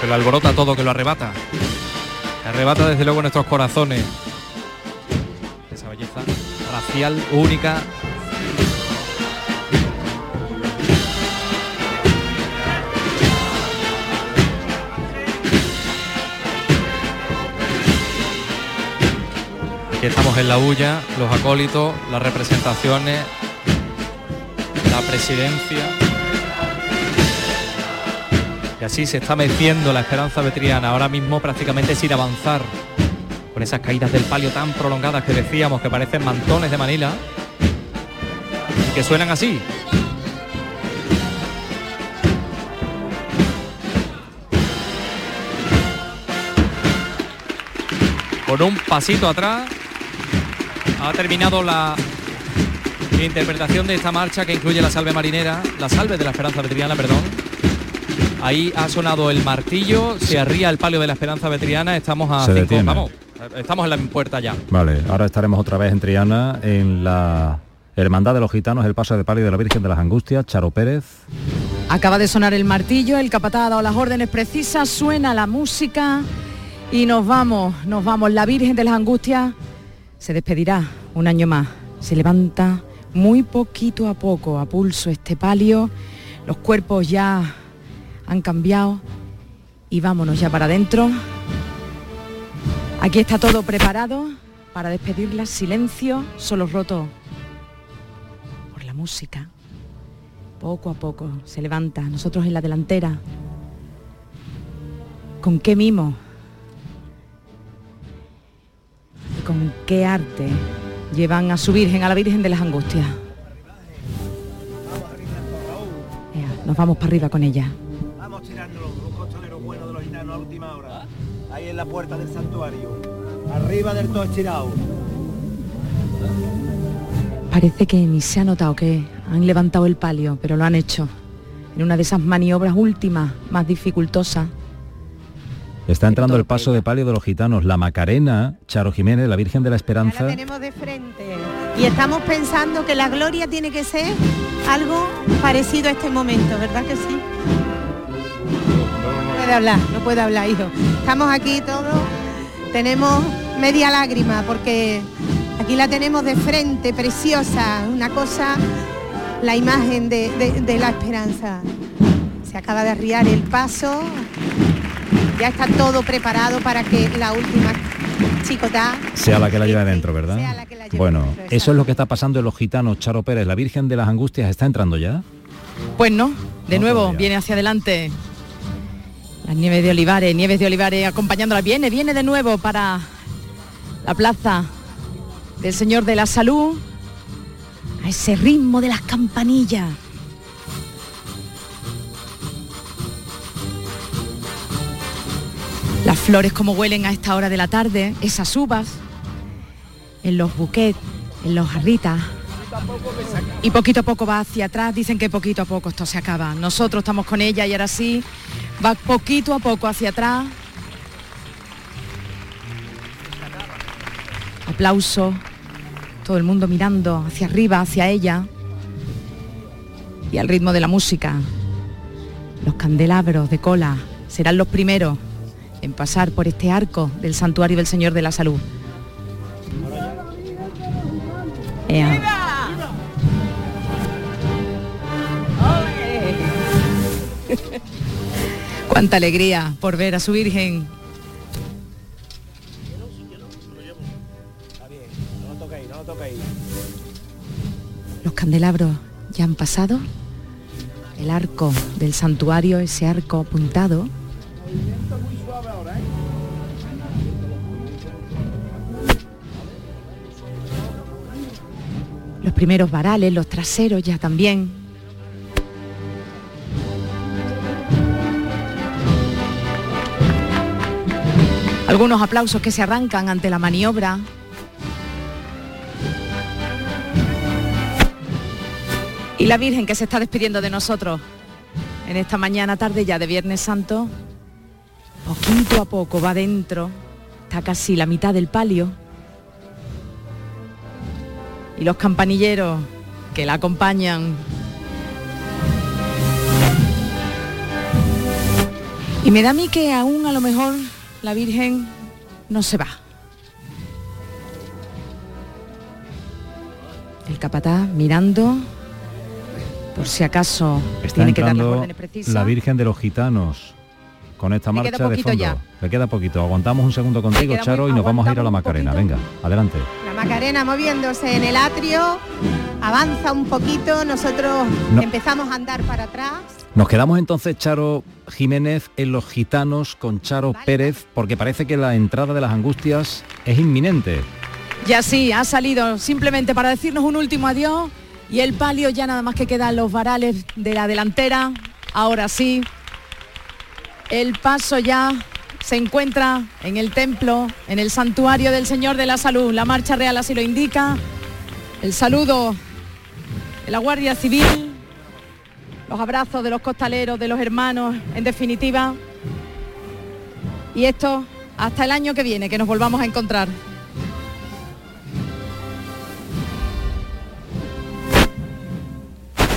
Speaker 12: Que lo alborota todo, que lo arrebata. Arrebata desde luego nuestros corazones. Esa belleza racial única. Aquí estamos en la huya, los acólitos, las representaciones, la presidencia. Y así se está meciendo la esperanza vetriana. Ahora mismo prácticamente sin avanzar. Con esas caídas del palio tan prolongadas que decíamos que parecen mantones de Manila. Y que suenan así. Con un pasito atrás ha terminado la interpretación de esta marcha que incluye la salve marinera, la salve de la Esperanza Vetriana, perdón. Ahí ha sonado el martillo, se arría el palio de la Esperanza Vetriana, estamos a
Speaker 8: Se
Speaker 12: cinco,
Speaker 8: detiene.
Speaker 12: vamos, estamos en la puerta ya.
Speaker 8: Vale, ahora estaremos otra vez en Triana, en la Hermandad de los Gitanos, el paso de palio de la Virgen de las Angustias, Charo Pérez.
Speaker 13: Acaba de sonar el martillo, el capataz ha dado las órdenes precisas, suena la música y nos vamos, nos vamos. La Virgen de las Angustias se despedirá un año más. Se levanta muy poquito a poco, a pulso este palio. Los cuerpos ya han cambiado y vámonos ya para adentro. Aquí está todo preparado para despedirla. Silencio, solo roto por la música. Poco a poco se levanta, nosotros en la delantera. ¿Con qué mimo? ¿Con qué arte llevan a su Virgen, a la Virgen de las Angustias? Nos vamos para arriba con ella.
Speaker 17: Vamos tirando los, buenos de los gitanos a última hora. Ahí en la puerta del santuario. Arriba del todo estirado.
Speaker 13: Parece que ni se ha notado que han levantado el palio, pero lo han hecho. En una de esas maniobras últimas, más dificultosas.
Speaker 8: Está entrando el paso de palio de los Gitanos, la Macarena, Charo Jiménez, la Virgen de la Esperanza.
Speaker 9: tenemos de frente y estamos pensando que la gloria tiene que ser algo parecido a este momento, ¿verdad que sí? puede hablar, no puede hablar, hijo. Estamos aquí todos, tenemos media lágrima porque aquí la tenemos de frente, preciosa, una cosa, la imagen de, de- de la esperanza. Se acaba de arriar el paso, ya está todo preparado para que la última chicota
Speaker 8: Sea la que la lleve adentro, ¿verdad? Bueno, eso es lo que está pasando en los gitanos, Charo Pérez. La Virgen de las Angustias está entrando ya.
Speaker 13: Pues no, de nuevo, viene hacia adelante. Las nieves de Olivares, nieves de Olivares acompañándola. Viene, viene de nuevo para la plaza del Señor de la Salud. A ese ritmo de las campanillas. Flores como huelen a esta hora de la tarde, esas uvas, en los buquets, en los jarritas. Y poquito a poco va hacia atrás, dicen que poquito a poco esto se acaba. Nosotros estamos con ella y ahora sí, va poquito a poco hacia atrás. Aplauso, todo el mundo mirando hacia arriba, hacia ella. Y al ritmo de la música, los candelabros de cola serán los primeros en pasar por este arco del santuario del Señor de la Salud. Ea. Cuánta alegría por ver a su Virgen. Los candelabros ya han pasado. El arco del santuario, ese arco apuntado, los primeros varales, los traseros ya también. Algunos aplausos que se arrancan ante la maniobra. Y la Virgen que se está despidiendo de nosotros en esta mañana tarde ya de Viernes Santo. Poquito a poco va dentro. Está casi la mitad del palio. Y los campanilleros que la acompañan. Y me da a mí que aún a lo mejor la Virgen no se va. El capataz mirando por si acaso
Speaker 8: Está
Speaker 13: tiene que dar las órdenes precisas.
Speaker 8: la Virgen de los Gitanos con esta
Speaker 13: Le
Speaker 8: marcha de fondo.
Speaker 13: ya.
Speaker 8: Le queda poquito. Aguantamos un segundo contigo, Charo, y nos vamos a ir a la Macarena. Venga, adelante.
Speaker 9: Macarena moviéndose en el atrio, avanza un poquito, nosotros
Speaker 8: No.
Speaker 9: empezamos a andar para atrás.
Speaker 8: Nos quedamos entonces, Charo Jiménez, en los Gitanos con Charo Pérez, porque parece que la entrada de las angustias es inminente.
Speaker 13: Ya sí, ha salido simplemente para decirnos un último adiós y el palio ya nada más que quedan los varales de la delantera. Ahora sí, el paso ya se encuentra en el templo, en el santuario del Señor de la Salud. La marcha real así lo indica. El saludo de la Guardia Civil, los abrazos de los costaleros, de los hermanos, en definitiva. Y esto hasta el año que viene, que nos volvamos a encontrar.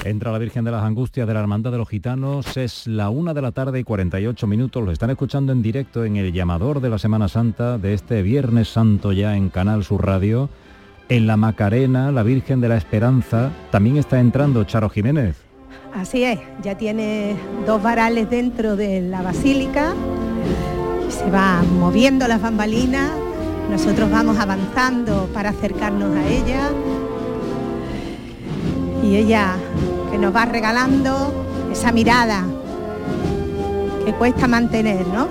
Speaker 8: Entra la Virgen de las Angustias de la Hermandad de los Gitanos, es la una de la tarde y 48 minutos, lo están escuchando en directo en el llamador de la Semana Santa de este Viernes Santo ya en Canal Sur Radio. En la Macarena, la Virgen de la Esperanza, también está entrando Charo Jiménez.
Speaker 9: Así es, ya tiene dos varales dentro de la basílica, se va moviendo las bambalinas, nosotros vamos avanzando para acercarnos a ella y ella que nos va regalando esa mirada que cuesta mantener, ¿no?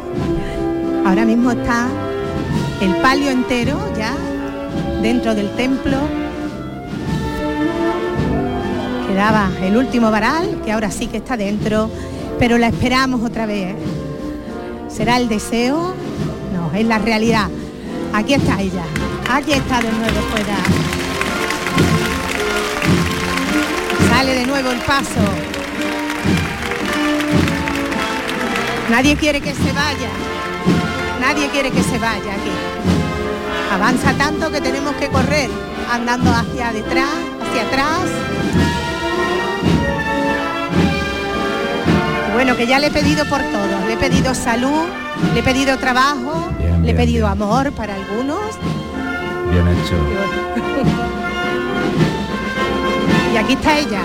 Speaker 9: Ahora mismo está el palio entero ya dentro del templo. Quedaba el último varal, que ahora sí que está dentro, pero la esperamos otra vez. ¿Será el deseo? No, es la realidad. Aquí está ella. Aquí está de nuevo fuera. El paso. Nadie quiere que se vaya. Nadie quiere que se vaya aquí. Avanza tanto que tenemos que correr andando hacia detrás, hacia atrás. Bueno, que ya le he pedido por todos. Le he pedido salud, le he pedido trabajo,
Speaker 8: Bien,
Speaker 9: le he pedido
Speaker 8: bien.
Speaker 9: amor para algunos.
Speaker 8: Bien hecho.
Speaker 9: Y aquí está ella.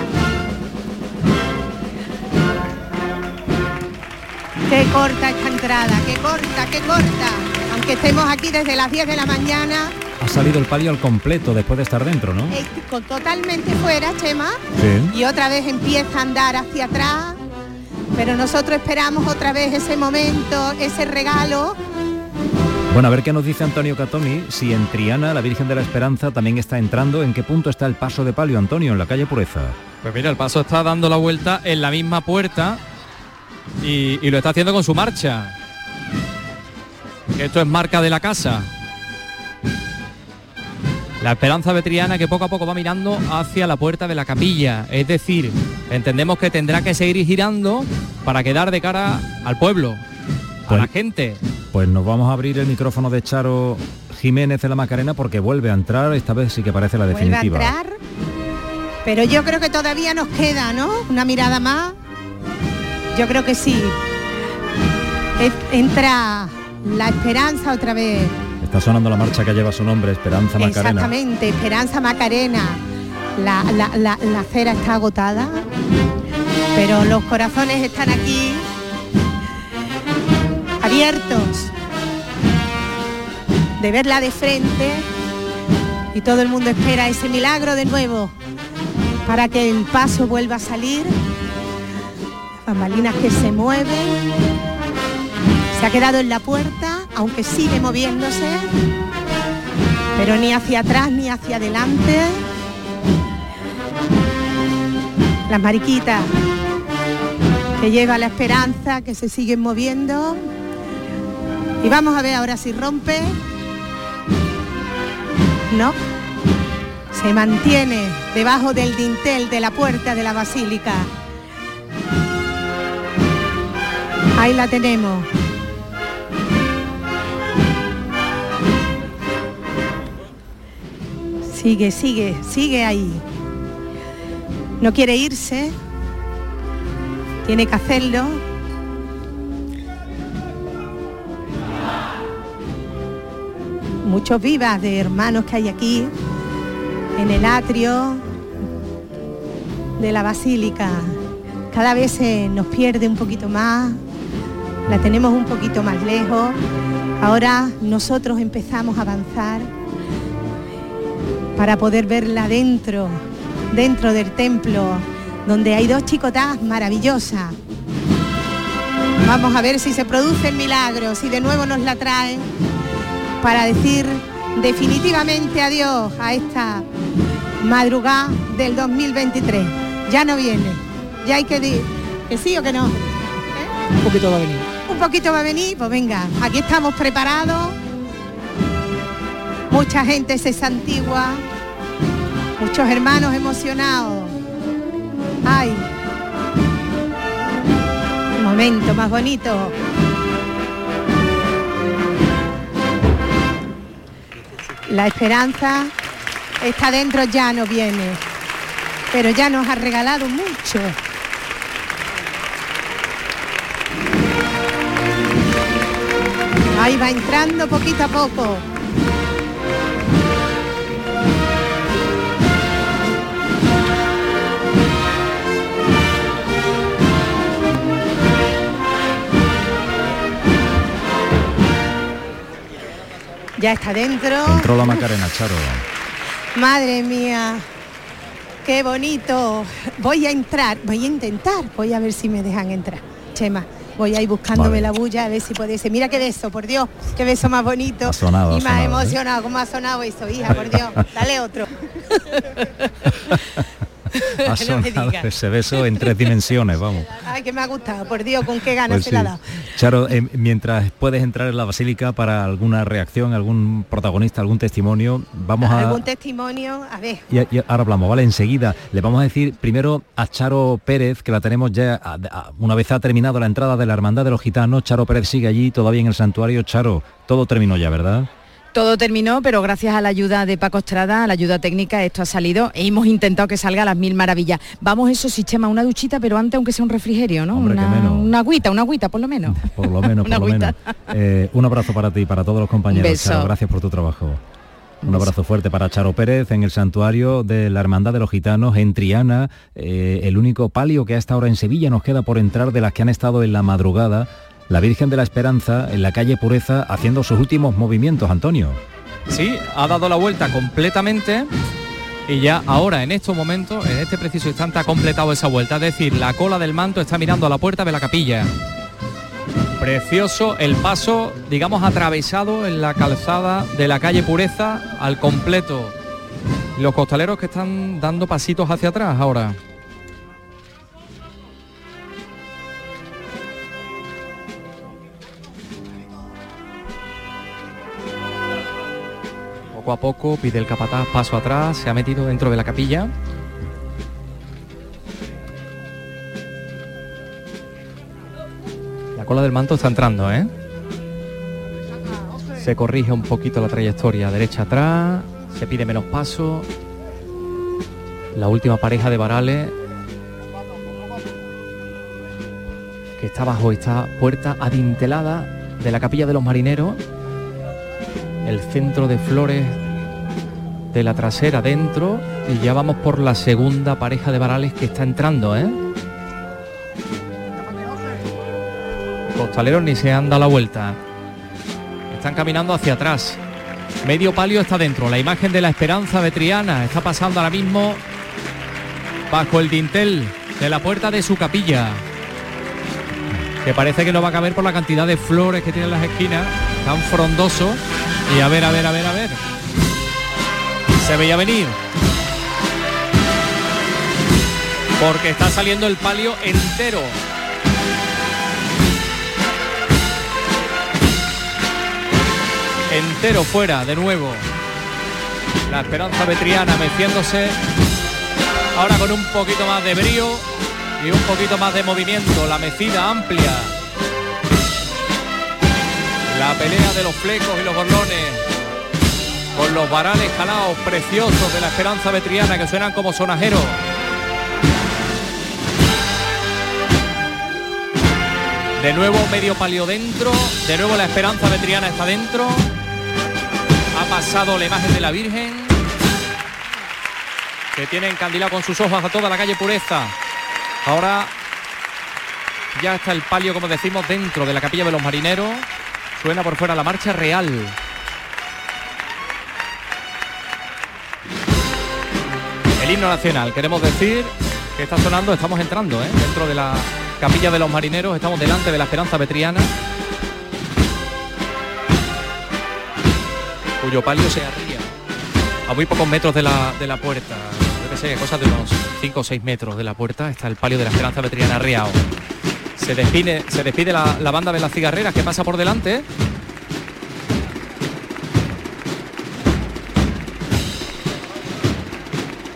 Speaker 9: Qué corta esta entrada, qué corta, qué corta. Aunque estemos aquí desde las 10 de la mañana,
Speaker 8: Ha salido el palio al completo después de estar dentro, ¿no?
Speaker 9: eh, con- totalmente fuera, Chema.
Speaker 8: Sí.
Speaker 9: Y otra vez empieza a andar hacia atrás. Pero nosotros esperamos otra vez ese momento, ese regalo.
Speaker 8: Bueno, a ver qué nos dice Antonio Catoni, si en Triana la Virgen de la Esperanza también está entrando, ¿en qué punto está el paso de palio, Antonio, en la calle Pureza?
Speaker 12: Pues mira, el paso está dando la vuelta en la misma puerta y, y lo está haciendo con su marcha. Esto es marca de la casa. La esperanza vetriana que poco a poco va mirando hacia la puerta de la capilla. Es decir, entendemos que tendrá que seguir girando para quedar de cara al pueblo, a
Speaker 8: Pues-
Speaker 12: la gente.
Speaker 8: Pues nos vamos a abrir el micrófono de Charo Jiménez de la Macarena porque vuelve a entrar, esta vez sí que parece la
Speaker 9: Vuelve a
Speaker 8: definitiva.
Speaker 9: entrar. Pero yo creo que todavía nos queda, ¿no? Una mirada más. Yo creo que sí. Entra la esperanza otra vez.
Speaker 8: Está sonando la marcha que lleva su nombre, Esperanza Macarena.
Speaker 9: Exactamente, Esperanza Macarena. La, la, la, la acera está agotada, pero los corazones están aquí abiertos de verla de frente y todo el mundo espera ese milagro de nuevo para que el paso vuelva a salir. Bambalinas que se mueven. Se ha quedado en la puerta, aunque sigue moviéndose, pero ni hacia atrás ni hacia adelante. Las mariquitas que lleva la esperanza, que se siguen moviendo. Y vamos a ver ahora si rompe. No. Se mantiene debajo del dintel de la puerta de la basílica. Ahí la tenemos. Sigue, sigue, sigue ahí. No quiere irse. Tiene que hacerlo. Muchos vivas de hermanos que hay aquí en el atrio de la basílica. Cada vez se nos pierde un poquito más, la tenemos un poquito más lejos. Ahora nosotros empezamos a avanzar para poder verla dentro, dentro del templo, donde hay dos chicotas maravillosas. Vamos a ver si se produce el milagro, si de nuevo nos la traen para decir definitivamente adiós a esta madrugada del 2023. Ya no viene, ya hay que decir que sí o que no.
Speaker 11: Un poquito va a venir.
Speaker 9: Un poquito va a venir, pues venga, aquí estamos preparados. Mucha gente se santigua, muchos hermanos emocionados. Ay, momento más bonito. La esperanza está dentro, ya no viene, pero ya nos ha regalado mucho. Ahí va entrando poquito a poco. Ya está dentro.
Speaker 8: Entró la Macarena, Charo.
Speaker 9: Madre mía, qué bonito. Voy a entrar, voy a intentar, voy a ver si me dejan entrar. Chema, voy a ir buscándome
Speaker 8: Vale.
Speaker 9: la bulla a ver si puede ser. Mira qué beso, por Dios, qué beso más bonito.
Speaker 8: Ha sonado,
Speaker 9: y
Speaker 8: ha
Speaker 9: más
Speaker 8: ¿eh?
Speaker 9: emocionado, cómo ha sonado eso, hija, por Dios. Dale otro.
Speaker 8: Ha sonado ese beso en tres dimensiones, vamos.
Speaker 9: Ay, que me ha gustado, por Dios, con qué ganas
Speaker 8: Pues
Speaker 9: se
Speaker 8: sí.
Speaker 9: la ha dado.
Speaker 8: Charo, eh, mientras puedes entrar en la basílica para alguna reacción, algún protagonista, algún testimonio, vamos a...
Speaker 9: ¿Algún testimonio? A ver.
Speaker 8: Y, y ahora hablamos, ¿vale? Enseguida le vamos a decir primero a Charo Pérez, que la tenemos ya, a- a- una vez ha terminado la entrada de la Hermandad de los Gitanos, Charo Pérez sigue allí, todavía en el santuario. Charo, todo terminó ya, ¿verdad?
Speaker 13: Todo terminó, pero gracias a la ayuda de Paco Estrada, a la ayuda técnica, esto ha salido e hemos intentado que salga a las mil maravillas. Vamos, eso sí, Chema, una duchita, pero antes aunque sea un refrigerio, ¿no?
Speaker 8: Hombre,
Speaker 13: una,
Speaker 8: menos.
Speaker 13: una agüita, una agüita, por lo menos.
Speaker 8: Por lo menos, por lo menos. Eh, un abrazo para ti, para todos los compañeros.
Speaker 13: Beso.
Speaker 8: Charo, gracias por tu trabajo. Un abrazo fuerte para Charo Pérez en el santuario de la Hermandad de los Gitanos en Triana, eh, el único palio que hasta ahora en Sevilla nos queda por entrar de las que han estado en la madrugada. La Virgen de la Esperanza en la calle Pureza haciendo sus últimos movimientos, Antonio.
Speaker 12: Sí, ha dado la vuelta completamente y ya ahora, en estos momentos, en este preciso instante, ha completado esa vuelta. Es decir, la cola del manto está mirando a la puerta de la capilla. Precioso el paso, digamos, atravesado en la calzada de la calle Pureza al completo. Los costaleros que están dando pasitos hacia atrás ahora. Poco a poco pide el capataz paso atrás, se ha metido dentro de la capilla. La cola del manto está entrando, ¿eh? Se corrige un poquito la trayectoria derecha atrás, se pide menos paso. La última pareja de varales que está bajo esta puerta adintelada de la capilla de los marineros. El centro de flores de la trasera dentro y ya vamos por la segunda pareja de varales que está entrando, ¿eh? Costaleros ni se han dado la vuelta. Están caminando hacia atrás. Medio palio está dentro. La imagen de la esperanza de Triana está pasando ahora mismo bajo el dintel de la puerta de su capilla. Que parece que no va a caber por la cantidad de flores que tiene en las esquinas. Tan frondoso. Y a ver, a ver, a ver, a ver. Se veía venir. Porque está saliendo el palio entero. entero fuera de nuevo. La esperanza vetriana meciéndose ahora con un poquito más de brío y un poquito más de movimiento. La mecida amplia. La pelea de los flecos y los gorlones. Con los varales jalados preciosos de la esperanza vetriana que suenan como sonajeros. De nuevo medio palio dentro. De nuevo la esperanza vetriana está dentro. Ha pasado la imagen de la Virgen. Que tiene encandilado con sus ojos a toda la calle Pureza. Ahora ya está el palio, como decimos, dentro de la capilla de los marineros. Suena por fuera la marcha real. El himno nacional, queremos decir que está sonando, estamos entrando ¿eh? dentro de la capilla de los marineros, estamos delante de la Esperanza Vetriana, cuyo palio se arría a muy pocos metros de la, de la puerta, yo que sé, cosas de unos 5 o 6 metros de la puerta, está el palio de la Esperanza Vetriana arriado. Se despide, se despide la, la banda de las cigarreras que pasa por delante.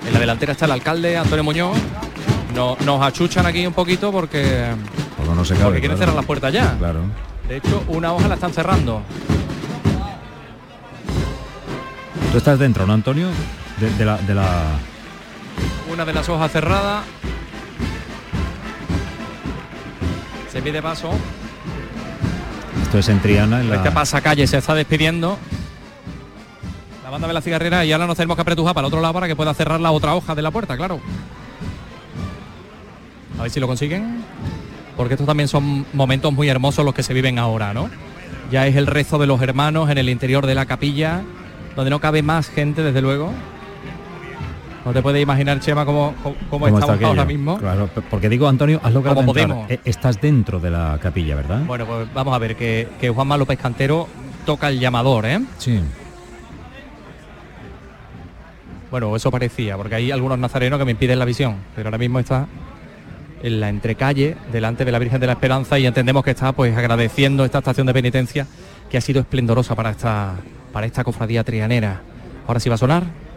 Speaker 12: En la delantera está el alcalde Antonio Muñoz. No- nos achuchan aquí un poquito porque,
Speaker 8: Porque no se cabe,
Speaker 12: porque quieren
Speaker 8: claro.
Speaker 12: cerrar la puerta ya.
Speaker 8: Claro.
Speaker 12: De hecho, una hoja la están cerrando.
Speaker 8: ¿Tú estás dentro, no, Antonio? De, de la, de la...
Speaker 12: Una de las hojas cerrada. Se pide paso.
Speaker 8: Esto es en Triana, en la...
Speaker 12: Este pasacalle se está despidiendo. La banda de la cigarrera y ahora nos tenemos que apretujar para el otro lado para que pueda cerrar la otra hoja de la puerta, claro. A ver si lo consiguen. Porque estos también son momentos muy hermosos los que se viven ahora, ¿no? Ya es el rezo de los hermanos en el interior de la capilla, donde no cabe más gente, desde luego. No te puedes imaginar, Chema, cómo, cómo, cómo
Speaker 8: ¿Cómo está
Speaker 12: estamos ahora mismo.
Speaker 8: Claro, porque digo, Antonio, has logrado
Speaker 12: Como
Speaker 8: entrar.
Speaker 12: podemos.
Speaker 8: Eh, Estás dentro de la capilla, ¿verdad?
Speaker 12: Bueno, pues vamos a ver que, que Juanma López Cantero toca el llamador, ¿eh?
Speaker 8: Sí.
Speaker 12: Bueno, eso parecía, porque hay algunos nazarenos que me impiden la visión, pero ahora mismo está en la entrecalle, delante de la Virgen de la Esperanza, y entendemos que está pues agradeciendo esta estación de penitencia que ha sido esplendorosa para esta, para esta cofradía trianera. Ahora sí va a sonar.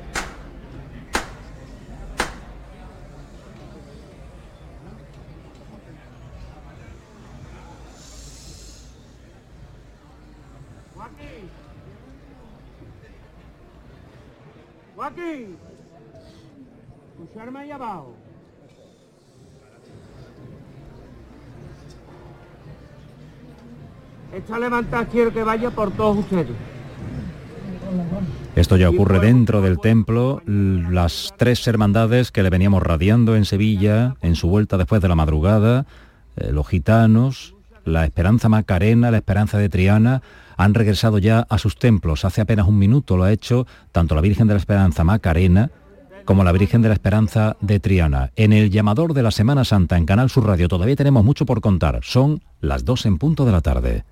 Speaker 15: Joaquín. Escucharme ahí abajo. Esta levantada quiero que vaya por todos ustedes.
Speaker 8: Esto ya ocurre dentro del templo, las tres hermandades que le veníamos radiando en Sevilla, en su vuelta después de la madrugada, eh, los gitanos, la Esperanza Macarena, la Esperanza de Triana, han regresado ya a sus templos. Hace apenas un minuto lo ha hecho tanto la Virgen de la Esperanza Macarena como la Virgen de la Esperanza de Triana. En el llamador de la Semana Santa en Canal Sur Radio todavía tenemos mucho por contar. Son las dos en punto de la tarde.